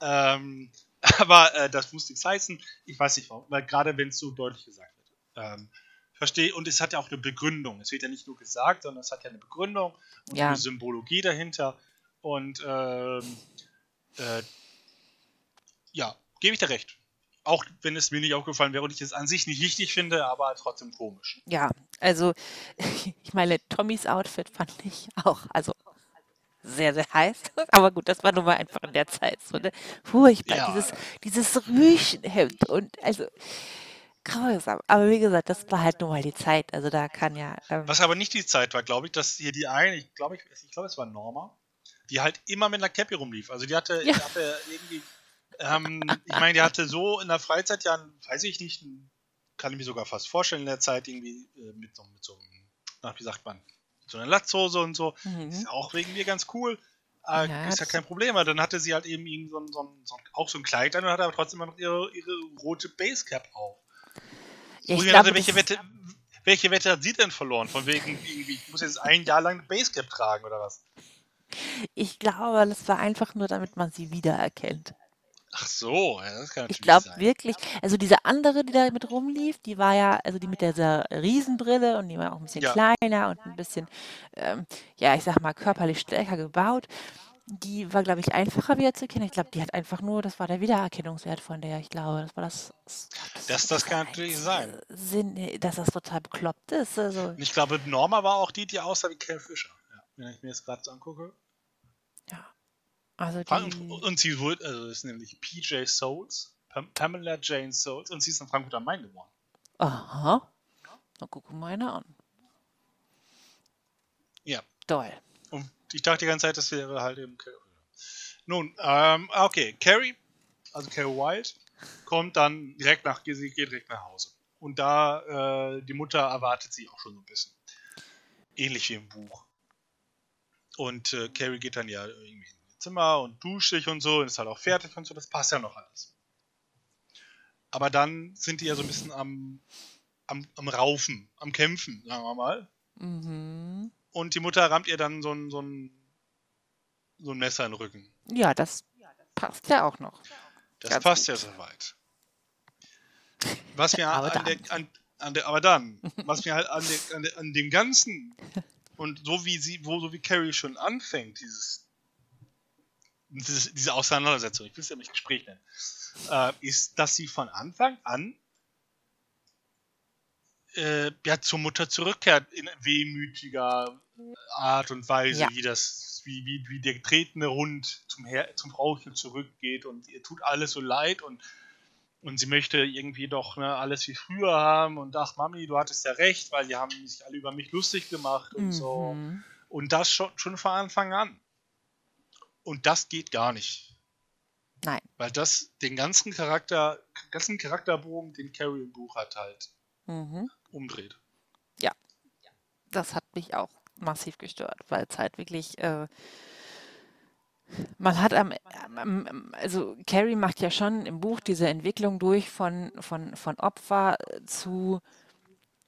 Ähm, aber äh, das muss nichts heißen. Ich weiß nicht warum, weil gerade wenn es so deutlich gesagt wird. Ähm, verstehe, und es hat ja auch eine Begründung. Es wird ja nicht nur gesagt, sondern es hat ja eine Begründung und ja. eine Symbologie dahinter. Und ähm, äh, ja, gebe ich dir recht. Auch wenn es mir nicht aufgefallen wäre und ich es an sich nicht richtig finde, aber trotzdem komisch. Ja, also ich meine, Tommys Outfit fand ich auch, also sehr, sehr heiß. Aber gut, das war nun mal einfach in der Zeit so, ne? Furchtbar, ja. dieses, dieses Rüschenhemd und also grausam. Aber wie gesagt, das war halt nur mal die Zeit. Also da kann ja. Ähm Was aber nicht die Zeit war, glaube ich, dass hier die eine, ich glaube, ich, ich glaube, es war Norma, die halt immer mit einer Cappy rumlief. Also die hatte, ja. die hatte irgendwie, ähm, ich meine, die hatte so in der Freizeit ja, weiß ich nicht, kann ich mir sogar fast vorstellen in der Zeit irgendwie äh, mit, so, mit so einem, wie sagt man, so einer Latzhose und so. Mhm. Ist auch wegen mir ganz cool. Äh, ja, ist ja kein Problem, aber dann hatte sie halt eben so ein, so ein, so ein, auch so ein Kleid an und hatte aber trotzdem noch ihre, ihre rote Basecap auf. Ja, ich glaube, welche, Wette, welche Wette hat sie denn verloren? Von wegen, irgendwie, ich muss jetzt ein Jahr lang eine Basecap tragen oder was? Ich glaube, das war einfach nur, damit man sie wiedererkennt. Ach so, ja, das kann Ich glaube wirklich, also diese andere, die da mit rumlief, die war ja, also die mit dieser Riesenbrille und die war auch ein bisschen Ja. kleiner und ein bisschen, ähm, ja, ich sag mal, körperlich stärker gebaut. Die war, glaube ich, einfacher wiederzuerkennen. Ich glaube, die hat einfach nur, das war der Wiedererkennungswert von der, ich glaube, das war das, das, Das, das kann natürlich sein. Sinn, dass das total bekloppt ist. Also, ich glaube, Norma war auch die, die aussah wie Kel Fischer. Ja, wenn ich mir das gerade so angucke. Also die, Und sie wurde, also ist nämlich PJ Souls, Pamela Jane Souls, und sie ist in Frankfurt am Main geworden. aha. Na, gucken wir eine an. Ja. Toll. Und ich dachte die ganze Zeit, das wäre halt eben Carrie. Nun, ähm, okay, Carrie, also Carrie White, kommt dann direkt nach, sie geht direkt nach Hause. Und da, äh, die Mutter erwartet sie auch schon so ein bisschen. Ähnlich wie im Buch. Und äh, Carrie geht dann ja irgendwie ins Zimmer und duscht sich und so und ist halt auch fertig und so, das passt ja noch alles. Aber dann sind die ja so ein bisschen am, am, am Raufen, am Kämpfen, sagen wir mal. Mhm. Und die Mutter rammt ihr dann so ein, so ein, so ein Messer in den Rücken. Ja, das passt ja auch noch. Das Ganz passt gut. ja soweit. Was mir aber an, der, an, an der, aber dann, was mir halt an, der, an, der, an dem Ganzen und so wie sie, wo so wie Carrie schon anfängt, dieses, dieses diese Auseinandersetzung, ich will es ja nicht Gespräch nennen, äh, ist, dass sie von Anfang an äh, ja, zur Mutter zurückkehrt in wehmütiger Art und Weise, ja. wie das, wie, wie, wie der getretene Hund zum, Her zum Frauchen zurückgeht und ihr tut alles so leid und, und sie möchte irgendwie doch ne, alles wie früher haben und ach Mami, du hattest ja recht, weil die haben sich alle über mich lustig gemacht und mhm. so. Und das schon, schon von Anfang an. Und das geht gar nicht. Nein. Weil das den ganzen Charakter, ganzen Charakterbogen, den Carrie im Buch hat, halt mhm. umdreht. Ja. Das hat mich auch massiv gestört, weil es halt wirklich, äh, man hat am, am, also Carrie macht ja schon im Buch diese Entwicklung durch von, von, von Opfer zu,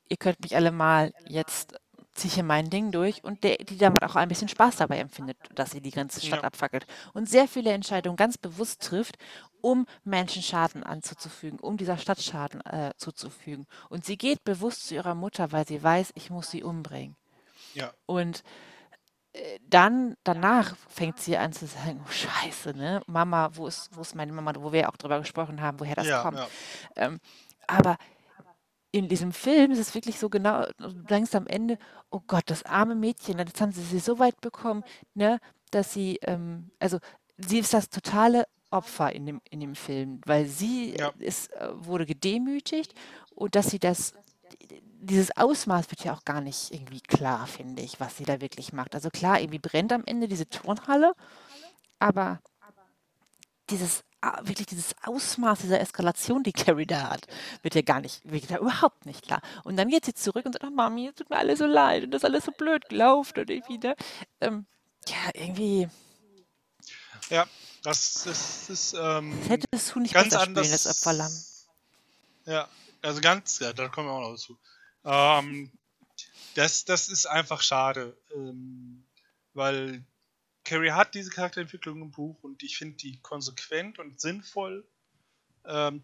ihr könnt mich alle mal jetzt ziehe ich hier mein Ding durch und der, die damit auch ein bisschen Spaß dabei empfindet, dass sie die ganze Stadt ja. abfackelt. Und sehr viele Entscheidungen ganz bewusst trifft, um Menschen Schaden anzuzufügen, um dieser Stadt Schaden äh, zuzufügen. Und sie geht bewusst zu ihrer Mutter, weil sie weiß, ich muss sie umbringen. Ja. Und äh, dann, danach fängt sie an zu sagen, oh Scheiße, ne? Mama, wo ist, wo ist meine Mama, wo wir auch drüber gesprochen haben, woher das ja, kommt. Ja. Ähm, aber in diesem Film ist es wirklich so genau, denkst am Ende, oh Gott, das arme Mädchen, jetzt haben sie sie so weit bekommen, ne, dass sie, ähm, also sie ist das totale Opfer in dem, in dem Film, weil sie ja. ist, äh, wurde gedemütigt und dass sie das, dieses Ausmaß wird ja auch gar nicht irgendwie klar, finde ich, was sie da wirklich macht. Also klar, irgendwie brennt am Ende diese Turnhalle, aber dieses wirklich dieses Ausmaß dieser Eskalation, die Carrie da hat, wird ja gar nicht, wird ja überhaupt nicht klar. Und dann geht sie zurück und sagt, oh Mami, es tut mir alles so leid und das ist alles so blöd gelaufen und irgendwie, ne? Ähm, ja, irgendwie. Ja, das ist, ist ähm, das hätte das Huhn nicht ganz anders, spielen, das Opferlamm. Ja, also ganz, ja, da kommen wir auch noch dazu. Ähm, das, das ist einfach schade, ähm, weil Carrie hat diese Charakterentwicklung im Buch und ich finde die konsequent und sinnvoll, ähm,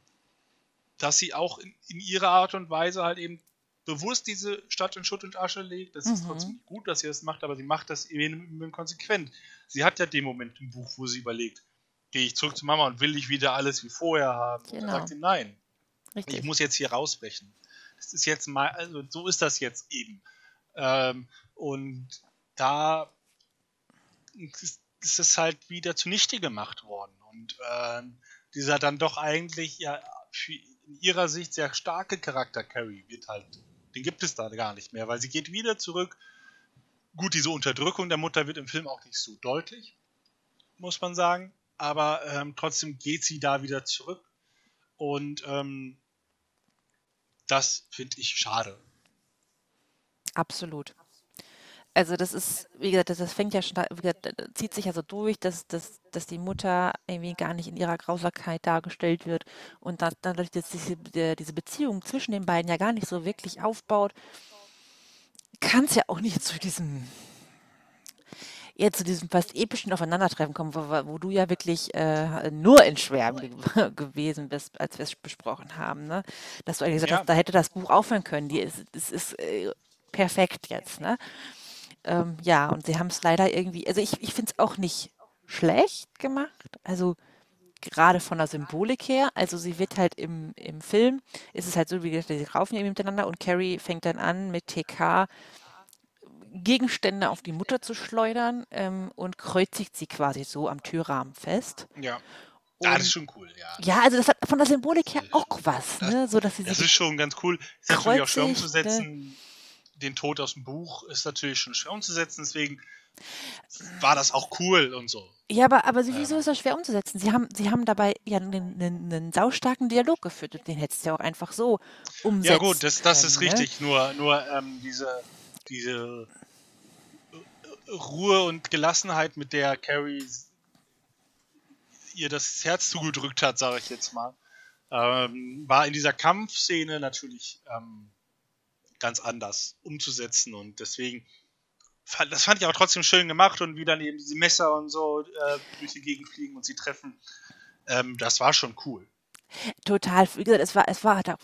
dass sie auch in, in, ihrer Art und Weise halt eben bewusst diese Stadt in Schutt und Asche legt. Das mhm. ist trotzdem gut, dass sie das macht, aber sie macht das eben konsequent. Sie hat ja den Moment im Buch, wo sie überlegt, gehe ich zurück zu Mama und will ich wieder alles wie vorher haben? Genau. Und dann sagt sie nein. Richtig. Ich muss jetzt hier rausbrechen. Das ist jetzt mal, also so ist das jetzt eben. Ähm, und da ist es halt wieder zunichte gemacht worden. Und äh, dieser dann doch eigentlich ja in ihrer Sicht sehr starke Charakter Carrie wird halt, den gibt es da gar nicht mehr, weil sie geht wieder zurück. Gut, diese Unterdrückung der Mutter wird im Film auch nicht so deutlich, muss man sagen, aber ähm, trotzdem geht sie da wieder zurück und ähm, das finde ich schade. Absolut. Also das ist, wie gesagt, das, das fängt ja schon, wie gesagt, zieht sich ja so durch, dass, dass, dass die Mutter irgendwie gar nicht in ihrer Grausamkeit dargestellt wird und dass, dadurch, dass diese, diese Beziehung zwischen den beiden ja gar nicht so wirklich aufbaut, kann es ja auch nicht zu diesem eher zu diesem fast epischen Aufeinandertreffen kommen, wo, wo du ja wirklich äh, nur in Schwärmen ge gewesen bist, als wir es besprochen haben. Ne? Dass du eigentlich gesagt ja. hast, da hätte das Buch aufhören können. Die ist, es ist äh, perfekt jetzt. Ne? Ähm, ja, und sie haben es leider irgendwie, also ich, ich finde es auch nicht schlecht gemacht. Also gerade von der Symbolik her. Also sie wird halt im, im Film, ist es halt so, wie gesagt, sie raufen ja miteinander und Carrie fängt dann an mit TK Gegenstände auf die Mutter zu schleudern ähm, und kreuzigt sie quasi so am Türrahmen fest. Ja. Und, ah, das ist schon cool, ja. Ja, also das hat von der Symbolik her auch was, ne? So, dass sie das ist schon ganz cool. Ist natürlich auch schwer umzusetzen. Ne? Den Tod aus dem Buch ist natürlich schon schwer umzusetzen, deswegen war das auch cool und so. Ja, aber, aber wieso ist das schwer umzusetzen? Sie haben, sie haben dabei ja einen, einen, einen saustarken Dialog geführt den hättest du ja auch einfach so umsetzen Ja gut, das, das ist können, ne? richtig, nur, nur ähm, diese, diese Ruhe und Gelassenheit, mit der Carrie ihr das Herz zugedrückt hat, sage ich jetzt mal, ähm, war in dieser Kampfszene natürlich ähm, ganz anders umzusetzen und deswegen das fand ich auch trotzdem schön gemacht und wie dann eben diese Messer und so äh, durch die Gegend fliegen und sie treffen, ähm, das war schon cool. Total, wie gesagt, es war, es war halt auch,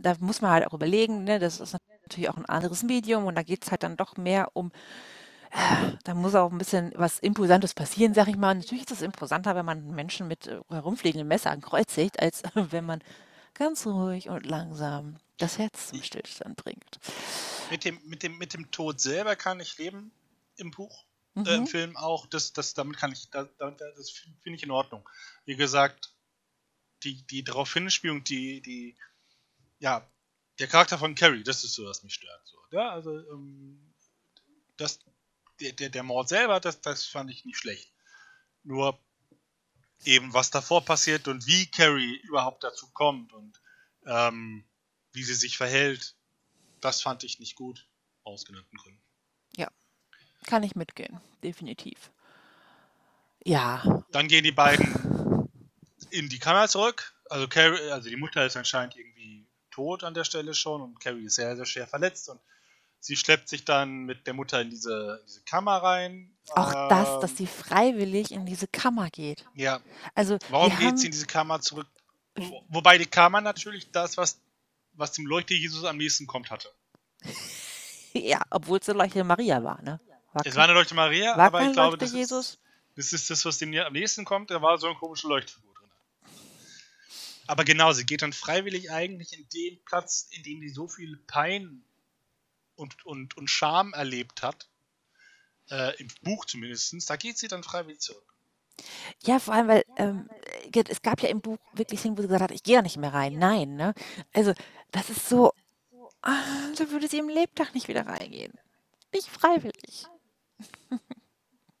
da muss man halt auch überlegen, ne, das ist natürlich auch ein anderes Medium und da geht es halt dann doch mehr um da muss auch ein bisschen was Imposantes passieren, sag ich mal. Natürlich ist es imposanter, wenn man Menschen mit äh, herumfliegenden Messern kreuzigt, als wenn man ganz ruhig und langsam das Herz zum Stillstand bringt. Mit dem, mit dem, mit dem Tod selber kann ich leben im Buch, mhm. äh, im mhm. Film auch. Das, das, damit kann ich, das, das finde ich in Ordnung. Wie gesagt, die, die Daraufhinspielung, die, die, ja, der Charakter von Carrie, das ist so, was mich stört. So, ja, also, ähm, das, der, der, der Mord selber, das, das fand ich nicht schlecht. Nur eben, was davor passiert und wie Carrie überhaupt dazu kommt und ähm, wie sie sich verhält, das fand ich nicht gut, aus genannten Gründen. Ja, kann ich mitgehen, definitiv. Ja. Dann gehen die beiden in die Kammer zurück. Also Carrie, also die Mutter ist anscheinend irgendwie tot an der Stelle schon und Carrie ist sehr, sehr schwer verletzt und Sie schleppt sich dann mit der Mutter in diese, diese Kammer rein. Auch ähm, das, dass sie freiwillig in diese Kammer geht. Ja. Also, Warum geht haben... sie in diese Kammer zurück? Wobei die Kammer natürlich das, was, was dem Leuchte Jesus am nächsten kommt, hatte. ja, obwohl es eine Leuchte Maria war, ne? War es war eine Leuchte Maria, aber ich glaube, das ist, das ist das, was dem am nächsten kommt. Da war so eine komische Leuchtfigur drin. Aber genau, sie geht dann freiwillig eigentlich in den Platz, in dem sie so viel Pein und, und, und Scham erlebt hat, äh, im Buch zumindest, da geht sie dann freiwillig zurück. Ja, vor allem, weil ähm, es gab ja im Buch wirklich Szenen, wo sie gesagt hat, ich gehe ja nicht mehr rein. Nein, ne? Also, das ist so, ah, da würde sie im Lebtag nicht wieder reingehen. Nicht freiwillig.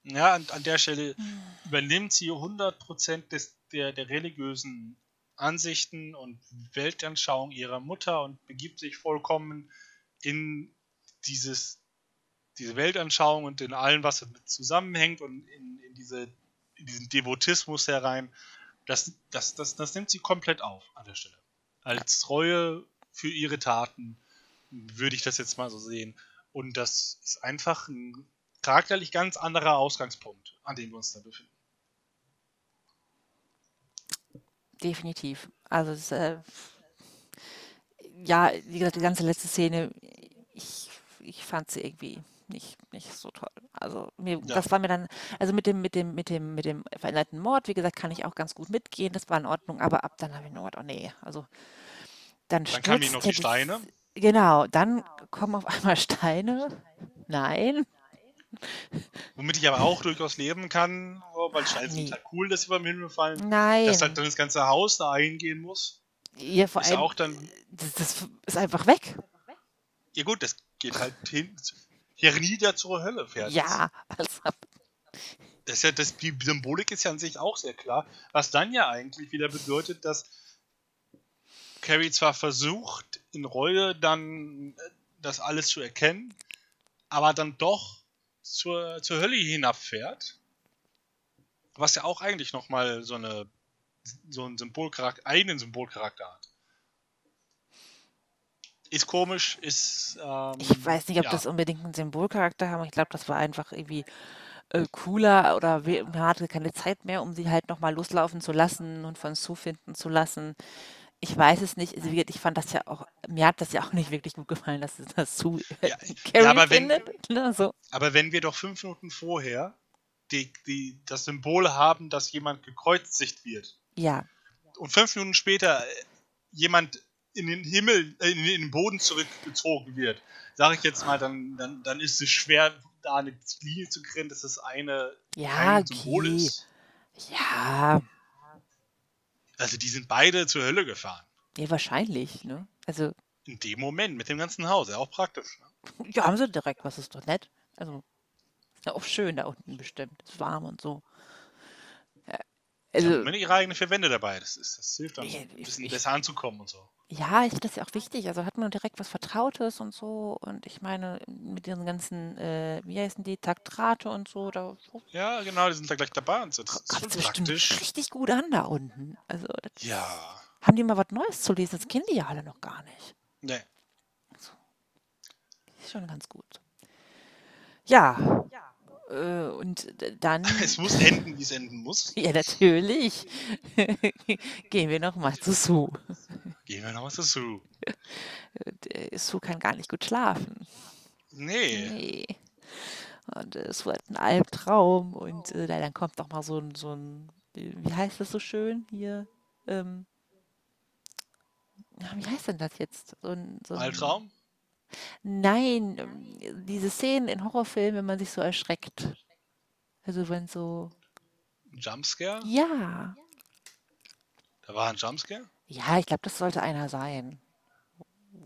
Ja, an, an der Stelle übernimmt sie 100% des, der, der religiösen Ansichten und Weltanschauung ihrer Mutter und begibt sich vollkommen in dieses, diese Weltanschauung und in allem, was damit zusammenhängt und in, in, diese, diesen Devotismus herein, das, das, das, das nimmt sie komplett auf an der Stelle. Als Reue für ihre Taten würde ich das jetzt mal so sehen. Und das ist einfach ein charakterlich ganz anderer Ausgangspunkt, an dem wir uns da befinden. Definitiv. Also, es, äh, ja, wie gesagt, die ganze letzte Szene, ich ich fand sie irgendwie nicht, nicht so toll. Also mir, ja. das war mir dann, also mit dem, mit dem, mit dem, mit dem veränderten Mord, wie gesagt, kann ich auch ganz gut mitgehen, das war in Ordnung, aber ab dann habe ich nur, oh nee, also dann, dann kamen noch die Steine. Genau, dann kommen auf einmal Steine. Nein. Womit ich aber auch durchaus leben kann, weil Steine sind halt cool, dass sie beim Himmel fallen. Nein. Dass halt dann das ganze Haus da eingehen muss. Ja, vor ist allem, auch dann, das, das ist einfach weg. ja gut, das geht halt hin, hernieder zur Hölle, fertig. Ja, also, Das ja, das, die Symbolik ist ja an sich auch sehr klar, was dann ja eigentlich wieder bedeutet, dass Carrie zwar versucht, in Reue dann äh, das alles zu erkennen, aber dann doch zur, zur Hölle hinabfährt. Was ja auch eigentlich nochmal so eine so einen Symbolcharakter, einen Symbolcharakter hat. Ist komisch, ist. Ähm, ich weiß nicht, ob ja. das unbedingt einen Symbolcharakter haben. Ich glaube, das war einfach irgendwie äh, cooler oder man hatte keine Zeit mehr, um sie halt nochmal loslaufen zu lassen und von Sue finden zu lassen. Ich weiß es nicht. Also, ich fand das ja auch, mir hat das ja auch nicht wirklich gut gefallen, dass, dass Sue äh, Ja, Carrie ja, aber wenn- findet. Ne, so. Aber wenn wir doch fünf Minuten vorher die, die, das Symbol haben, dass jemand gekreuzigt wird Ja, und fünf Minuten später äh, jemand in den Himmel, äh, in den Boden zurückgezogen wird, sage ich jetzt mal, dann, dann, dann ist es schwer, da eine Linie zu kriegen, dass das eine ja, kein Symbol okay. ist. Ja, Also die sind beide zur Hölle gefahren. ja, wahrscheinlich, ne? Also, In dem Moment mit dem ganzen Haus, ja auch praktisch. Ne? ja, haben sie direkt, was ist doch nett. Also, ist ja auch schön da unten bestimmt. Ist warm und so. Ja, also, immer ihre eigenen vier Wände dabei. Das, ist, das hilft dann, Ich- ein bisschen ich- besser anzukommen und so. Ja, ich finde das ja auch wichtig. Also hat man direkt was Vertrautes und so. Und ich meine, mit diesen ganzen, äh, wie heißen die, Taktrate und so, da Ja, genau, die sind da gleich dabei und so. Das ist bestimmt praktisch. richtig gut an da unten. Also, das Ja. haben die mal was Neues zu lesen. Das kennen die ja alle noch gar nicht. Nee. Ist schon ganz gut. Ja, äh, und d- dann, Es muss enden, wie es enden muss. ja, natürlich, gehen wir nochmal zu Sue. Gehen wir nochmal zu Sue. Und, äh, Sue kann gar nicht gut schlafen. Nee. Nee. Und äh, es wird ein Albtraum und äh, dann kommt auch mal so ein, so ein, äh, wie heißt das so schön hier? Ähm, ja, wie heißt denn das jetzt? So ein, so ein, Albtraum? Nein, ähm, diese Szenen in Horrorfilmen, wenn man sich so erschreckt. Also wenn so, Jumpscare? ja, Da war ein Jumpscare? ja, ich glaube, das sollte einer sein.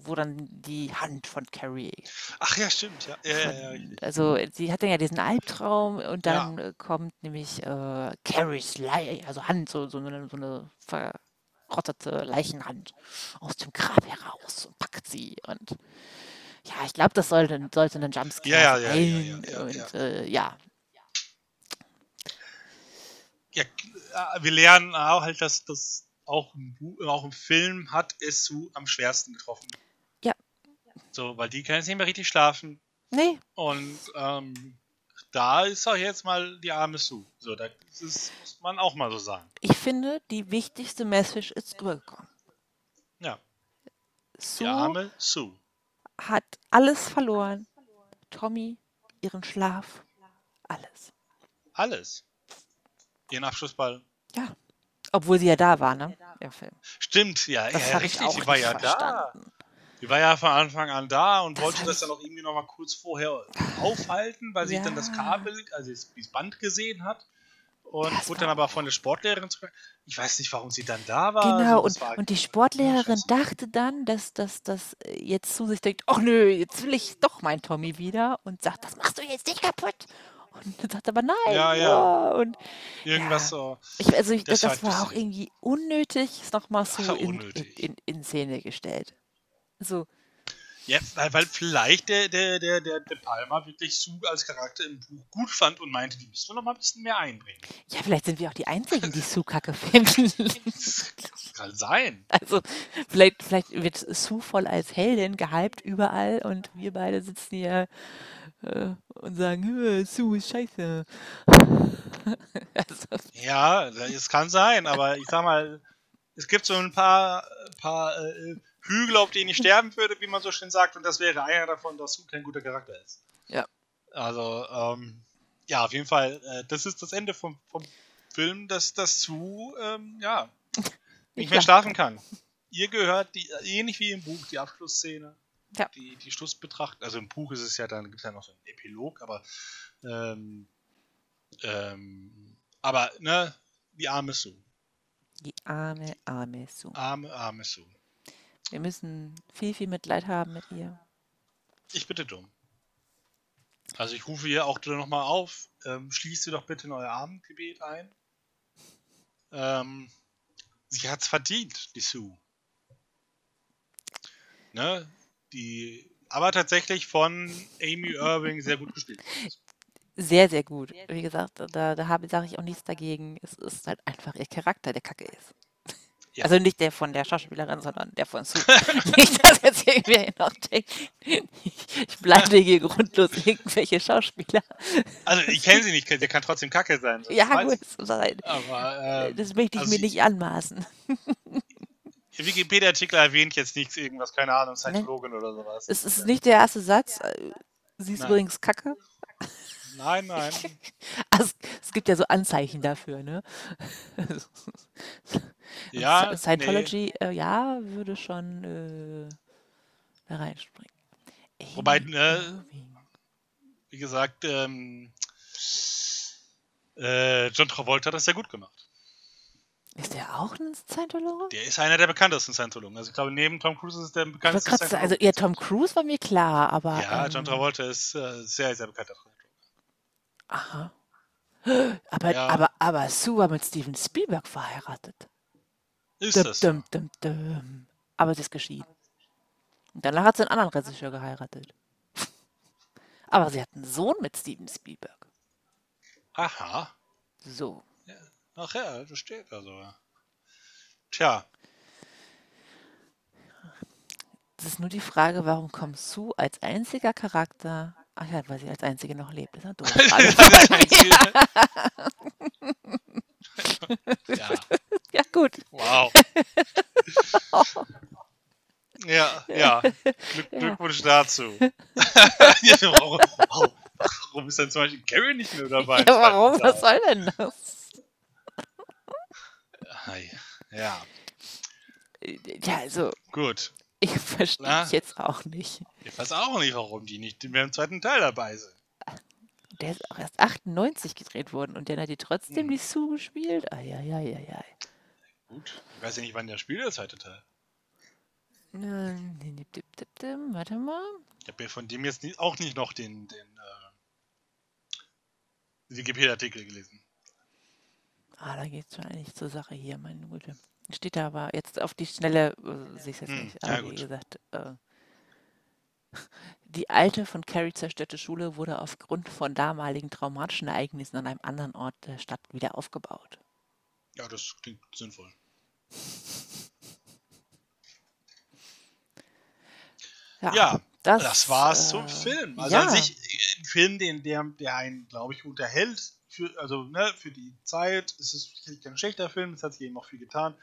Wo dann die Hand von Carrie Ach ja, stimmt. Ja, ja, ja, ja. Also sie hat dann ja diesen Albtraum und dann äh, kommt nämlich äh, Carries Leiche, also Hand, so, so, eine, so eine verrottete Leichenhand aus dem Grab heraus und packt sie und ja, ich glaube, das sollte, sollte ein Jumpscare Ja, ja, ja, ja, sein ja, ja, und ja. Äh, ja, ja, äh, wir lernen auch halt, dass das auch im, Buch, auch im Film hat es Sue am schwersten getroffen. Ja. So, weil die kann jetzt nicht mehr richtig schlafen. nee, Und ähm, da ist auch jetzt mal die arme Sue. So, da ist muss man auch mal so sagen. ich finde, die wichtigste Message ist rübergekommen. Ja, die Sue arme Sue. Hat alles verloren. Tommy, ihren Schlaf, alles. Alles. Ihren Abschlussball. Ja. Obwohl sie ja da war, ne? Im Film. Stimmt, ja, Das ja ich richtig. auch Sie war nicht ja da. verstanden. Sie war ja von Anfang an da und Das wollte das ich- dann auch irgendwie nochmal kurz vorher aufhalten, weil sie dann das Ja. Kabel, also das Band gesehen hat. Und Das wurde dann aber von der Sportlehrerin zu. Ich weiß nicht, warum sie dann da war. Genau, also und, war, und die Sportlehrerin dachte dann, dass das dass äh, jetzt zu sich denkt, ach nö, jetzt will ich doch mein Tommy wieder und sagt, das machst du jetzt nicht kaputt. Und dann sagt aber nein. Ja, ja. Und irgendwas ja. so. ich, also ich, Das das, war auch irgendwie unnötig, ist nochmal so in, in, in, in Szene gestellt. So, Ja, weil, vielleicht der, der, der, der, der Palmer wirklich Sue als Charakter im Buch gut fand und meinte, die müssen wir noch mal ein bisschen mehr einbringen. ja, vielleicht sind wir auch die Einzigen, die Sue kacke finden. Das kann sein. Also, vielleicht, vielleicht wird Sue voll als Heldin gehypt überall und wir beide sitzen hier äh, und sagen, "Äh, Sue ist scheiße. also, Ja, es kann sein, aber ich sag mal, es gibt so ein paar, paar äh, Hügel, auf denen ich sterben würde, wie man so schön sagt, und das wäre einer davon, dass Sue kein guter Charakter ist. Ja. Also, ähm, ja, auf jeden Fall, äh, das ist das Ende vom, vom Film, dass, dass Sue, ähm, ja, nicht mehr Ja. schlafen kann. Ihr gehört, die, ähnlich wie im Buch, die Abschlussszene, Ja. die, die Schlussbetracht. Also im Buch ist es ja dann, gibt es ja noch so einen Epilog, aber, ähm, ähm, aber, ne, die arme Sue. Die arme, arme Sue. Arme, arme Sue. Wir müssen viel, viel Mitleid haben mit ihr. Ich bitte drum. Also ich rufe hier auch nochmal auf, ähm, schließt ihr doch bitte in euer Abendgebet ein. Ähm, sie hat's verdient, die Sue. Ne? Die, aber tatsächlich von Amy Irving sehr gut gespielt. Sehr, sehr gut. Wie gesagt, da, da sage ich auch nichts dagegen. Es ist halt einfach ihr Charakter, der kacke ist. Ja. Also nicht der von der Schauspielerin, sondern der von Sue. nicht, dass jetzt irgendwie noch denkt, ich bleibe hier grundlos irgendwelche Schauspieler. Also ich kenne sie nicht, der kann trotzdem kacke sein. Ja, gut, sein. Aber, äh, das möchte ich also mir nicht anmaßen. Der Wikipedia-Artikel erwähnt jetzt nichts, irgendwas, keine Ahnung, Scientologin nee. oder sowas. Es ist nicht der erste Satz. Sie ist Nein. übrigens kacke. Nein, nein. Also, es gibt ja so Anzeichen dafür, ne? ja. Scientology, nee. äh, ja, würde schon äh, da reinspringen. Wobei, ne, wie gesagt, ähm, äh, John Travolta hat das sehr gut gemacht. Ist der auch ein Scientologe? Der ist einer der bekanntesten Scientologen. Also ich glaube, neben Tom Cruise ist der bekannteste Scientologe. Also ja, Tom Cruise war mir klar, aber... Ja, ähm, John Travolta ist äh, sehr, sehr bekannter Scientologe. Aha. Aber, ja. aber, aber Sue war mit Steven Spielberg verheiratet. Ist dum, das? Dum, dum, dum. Aber sie ist geschieden. Und danach hat sie einen anderen Regisseur geheiratet. aber sie hat einen Sohn mit Steven Spielberg. Aha. So. Ach ja, das steht da so. Tja. Es ist nur die Frage, warum kommt Sue als einziger Charakter. Ach ja, weil sie als einzige noch lebt. Das ist ja doof. ja. ja, gut. Wow. ja, ja. Glück, Glückwunsch dazu. warum, warum, ist dann zum Beispiel Gary nicht mehr dabei? Ja, warum? Was soll denn das? Ja. Ja, also. Gut. Ich verstehe jetzt auch nicht. Ich weiß auch nicht, warum die nicht mehr im zweiten Teil dabei sind. Der ist auch erst 98 gedreht worden und dann hat die trotzdem hm. die Sue gespielt. Eieieiei. Gut. Ich weiß ja nicht, wann der spielt, der zweite Teil. Warte mal. Ich habe ja von dem jetzt auch nicht noch den, den äh, Wikipedia-Artikel gelesen. Ah, da geht es schon eigentlich zur Sache hier, meine Güte. Steht da aber jetzt auf die Schnelle, äh, sehe ich es jetzt hm, nicht. Aber ja, wie gesagt, äh, die alte von Carrie zerstörte Schule wurde aufgrund von damaligen traumatischen Ereignissen an einem anderen Ort der Stadt wieder aufgebaut. Ja, das klingt sinnvoll. Ja, ja das, das war's äh, zum Film. Also ja. an sich ein Film, den, der, der einen, glaube ich, unterhält für, also ne, für die Zeit ist es sicherlich kein schlechter Film, es hat sich eben auch viel getan.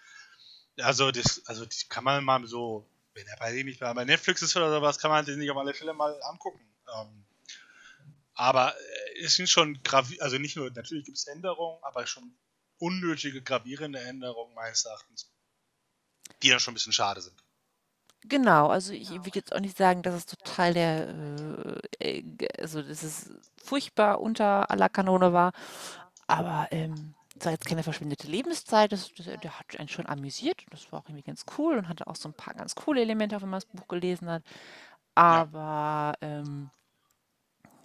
Also das, also das kann man mal so, wenn er bei dem nicht bei Netflix ist oder sowas, kann man den nicht auf alle Fälle mal angucken. Ähm, aber äh, es sind schon gravi also nicht nur, natürlich gibt es Änderungen, aber schon unnötige, gravierende Änderungen meines Erachtens, die dann schon ein bisschen schade sind. Genau, also ich würde jetzt auch nicht sagen, dass es total der, äh, äh also dass es furchtbar unter aller Kanone war, aber ähm, es war jetzt keine verschwindete Lebenszeit, das, das, der hat einen schon amüsiert, das war auch irgendwie ganz cool und hatte auch so ein paar ganz coole Elemente, auch wenn man das Buch gelesen hat. Aber ähm,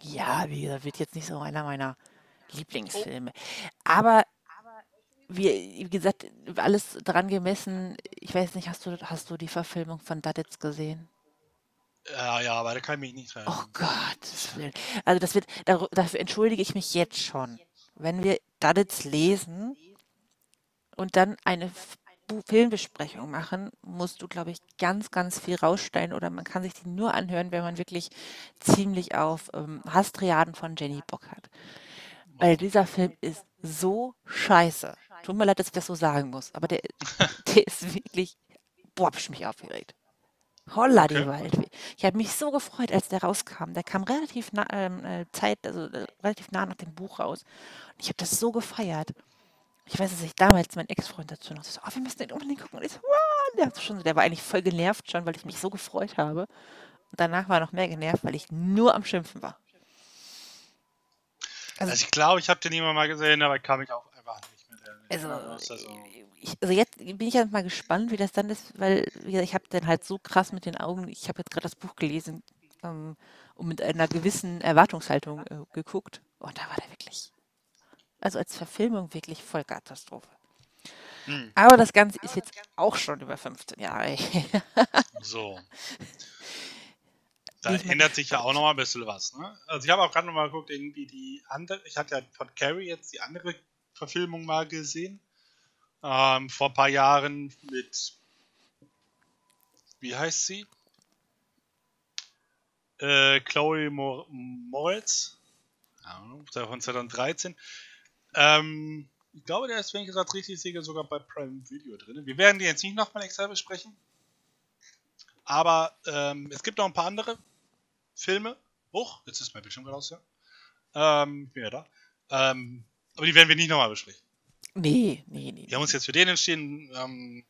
ja, wie gesagt, wird jetzt nicht so einer meiner Lieblingsfilme. Aber wie, wie gesagt, alles dran gemessen. Ich weiß nicht, hast du, hast du die Verfilmung von Duddits gesehen? Ja, ja, aber da kann ich mich nicht dran. Oh Gott. Also das wird, dafür entschuldige ich mich jetzt schon. Wenn wir Duddits lesen und dann eine Filmbesprechung machen, musst du, glaube ich, ganz, ganz viel rausstellen oder man kann sich die nur anhören, wenn man wirklich ziemlich auf ähm, Hastriaden von Jenny Bock hat. Weil dieser Film ist so scheiße. Tut mir leid, dass ich das so sagen muss, aber der, der ist wirklich, boah, hab ich mich aufgeregt. Holla die okay. Waldfee. Ich habe mich so gefreut, als der rauskam. Der kam relativ nah, ähm, äh, Zeit, also äh, relativ nah nach dem Buch raus. Und ich habe das so gefeiert. Ich weiß, dass ich damals mein Ex-Freund dazu noch so, oh, wir müssen den unbedingt gucken. Und ich so, wow, der, schon, der war eigentlich voll genervt schon, weil ich mich so gefreut habe. Und danach war er noch mehr genervt, weil ich nur am Schimpfen war. Also, also ich glaube, ich habe den immer mal gesehen, aber ich kam mich auch einfach nicht Also, Ja, also, ich, also jetzt bin ich jetzt mal gespannt, wie das dann ist, weil gesagt, ich habe dann halt so krass mit den Augen, ich habe jetzt gerade das Buch gelesen ähm, und mit einer gewissen Erwartungshaltung äh, geguckt und da war der wirklich, also als Verfilmung wirklich voll Katastrophe. hm, Aber das Ganze ist jetzt auch schon über 15 Jahre so. Da ändert sich ja auch gespannt. noch mal ein bisschen was. Ne? Also ich habe auch gerade noch mal geguckt, irgendwie die andere, ich hatte ja von Carrie jetzt die andere Verfilmung mal gesehen. Ähm, vor ein paar Jahren mit, wie heißt sie? Äh, Chloe Mor Moritz. Von 2013. Ähm, ich glaube, der ist, wenn ich das richtig sehe, sogar bei Prime Video drin. Wir werden die jetzt nicht nochmal extra besprechen. Aber ähm, es gibt noch ein paar andere Filme. Hoch, jetzt ist mein Bildschirm gerade aus, ja. Ähm, ich bin ja da. Ähm, aber die werden wir nicht nochmal besprechen. Nee, nee, nee. Wir haben uns jetzt für den entschieden. Ähm,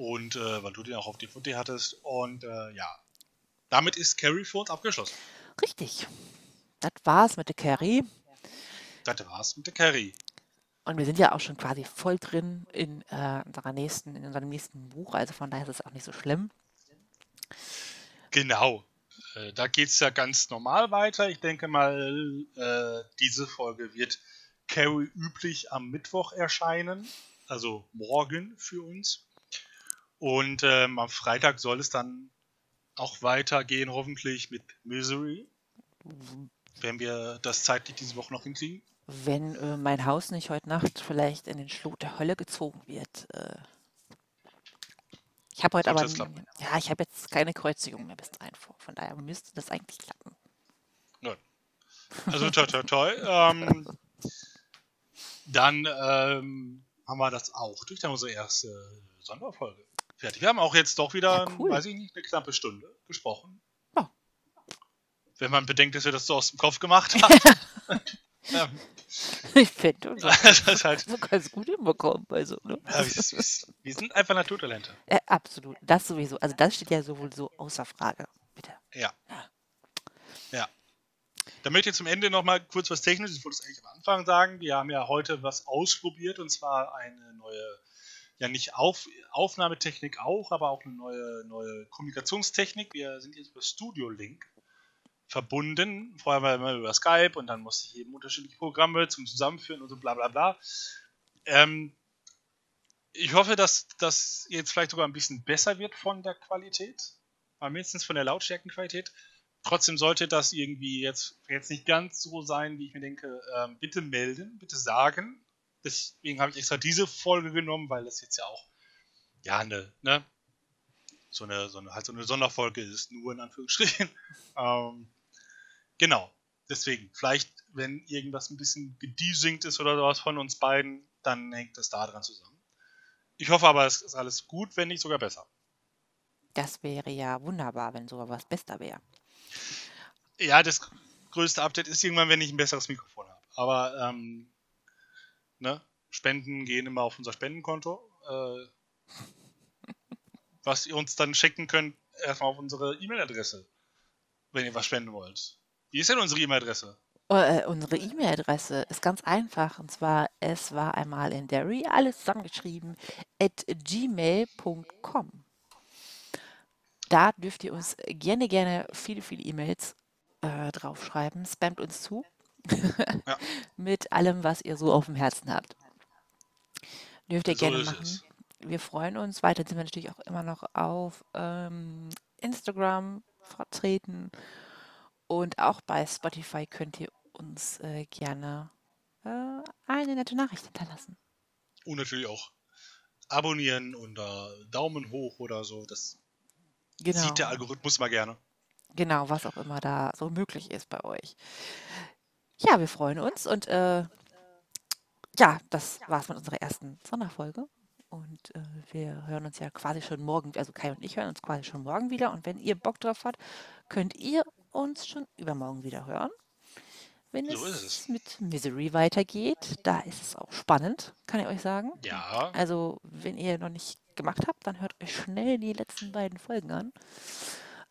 und äh, weil du den auch auf DVD hattest. Und äh, ja, damit ist Carrie für uns abgeschlossen. Richtig. Das war's mit der Carrie. Das war's mit der Carrie. Und wir sind ja auch schon quasi voll drin in, äh, unserer nächsten, in unserem nächsten Buch, also von daher ist es auch nicht so schlimm. Genau. Äh, da geht es ja ganz normal weiter. Ich denke mal, äh, diese Folge wird Carrie üblich am Mittwoch erscheinen. Also morgen für uns. Und ähm, am Freitag soll es dann auch weitergehen, hoffentlich mit Misery. Wenn wir das zeitlich diese Woche noch hinkriegen. Wenn äh, mein Haus nicht heute Nacht vielleicht in den Schlot der Hölle gezogen wird. Äh, ich habe heute Sollte aber, ja, ich habe jetzt keine Kreuzigung mehr bis dahin vor. Von daher müsste das eigentlich klappen. Gut. Also toi toi toi. ähm, dann ähm, haben wir das auch durch. Dann unsere erste Sonderfolge. Fertig. Wir haben auch jetzt doch wieder, Ja, cool. weiß ich nicht, eine knappe Stunde gesprochen. Ja. Wenn man bedenkt, dass wir das so aus dem Kopf gemacht haben. ähm, Ich finde unser das ist halt, so ganz gut hinbekommen. Also, ne? ja, wir, wir, wir sind einfach Naturtalente. Äh, absolut. Das sowieso. Also das steht ja sowohl so außer Frage. Bitte. Ja. Ja. Dann möchte ich zum Ende nochmal kurz was Technisches, ich wollte es eigentlich am Anfang sagen. Wir haben ja heute was ausprobiert und zwar eine neue, ja nicht Auf, Aufnahmetechnik auch, aber auch eine neue, neue Kommunikationstechnik. Wir sind jetzt über Studio Link verbunden. Vorher war immer über Skype und dann musste ich eben unterschiedliche Programme zum Zusammenführen und so bla bla bla. Ähm, ich hoffe, dass das jetzt vielleicht sogar ein bisschen besser wird von der Qualität, aber mindestens von der Lautstärkenqualität. Trotzdem sollte das irgendwie jetzt, jetzt nicht ganz so sein, wie ich mir denke. Ähm, bitte melden, bitte sagen. Deswegen habe ich extra diese Folge genommen, weil das jetzt ja auch ja eine, ne, so eine, so eine, halt so eine Sonderfolge ist, nur in Anführungsstrichen. ähm, genau. Deswegen, vielleicht, wenn irgendwas ein bisschen gedesinkt ist oder sowas von uns beiden, dann hängt das da dran zusammen. Ich hoffe aber, es ist alles gut, wenn nicht sogar besser. Das wäre ja wunderbar, wenn sogar was besser wäre. Ja, das größte Update ist irgendwann, wenn ich ein besseres Mikrofon habe. Aber ähm, ne, Spenden gehen immer auf unser Spendenkonto. Äh, was ihr uns dann schicken könnt, erstmal auf unsere E-Mail-Adresse, wenn ihr was spenden wollt. Wie ist denn unsere E-Mail-Adresse? Äh, unsere E-Mail-Adresse ist ganz einfach und zwar es war einmal in Derry, alles zusammengeschrieben, at gmail.com. Da dürft ihr uns gerne, gerne viele, viele E-Mails äh, draufschreiben. Spamt uns zu Ja. mit allem, was ihr so auf dem Herzen habt. Dürft ihr So gerne machen. es. Wir freuen uns. Weiter sind wir natürlich auch immer noch auf ähm, Instagram vertreten. Und auch bei Spotify könnt ihr uns äh, gerne äh, eine nette Nachricht hinterlassen. Und natürlich auch abonnieren und äh, Daumen hoch oder so. Das Genau. sieht der Algorithmus mal gerne. Genau, was auch immer da so möglich ist bei euch. Ja, wir freuen uns und äh, ja, das war's mit unserer ersten Sonderfolge. Und äh, wir hören uns ja quasi schon morgen, also Kai und ich hören uns quasi schon morgen wieder. Und wenn ihr Bock drauf habt, könnt ihr uns schon übermorgen wieder hören. Wenn So es, es. mit Misery weitergeht, da ist es auch spannend, kann ich euch sagen. Ja, Also, wenn ihr noch nicht gemacht habt, dann hört euch schnell die letzten beiden Folgen an,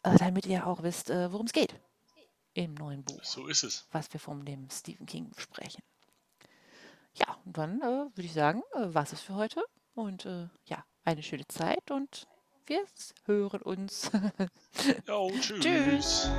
damit ihr auch wisst, äh, worum es geht im neuen Buch, so ist es. was wir von dem Stephen King besprechen. ja, und dann äh, würde ich sagen, äh, war es für heute. Und äh, ja, eine schöne Zeit und wir hören uns. Jo, tschüss. Tschüss.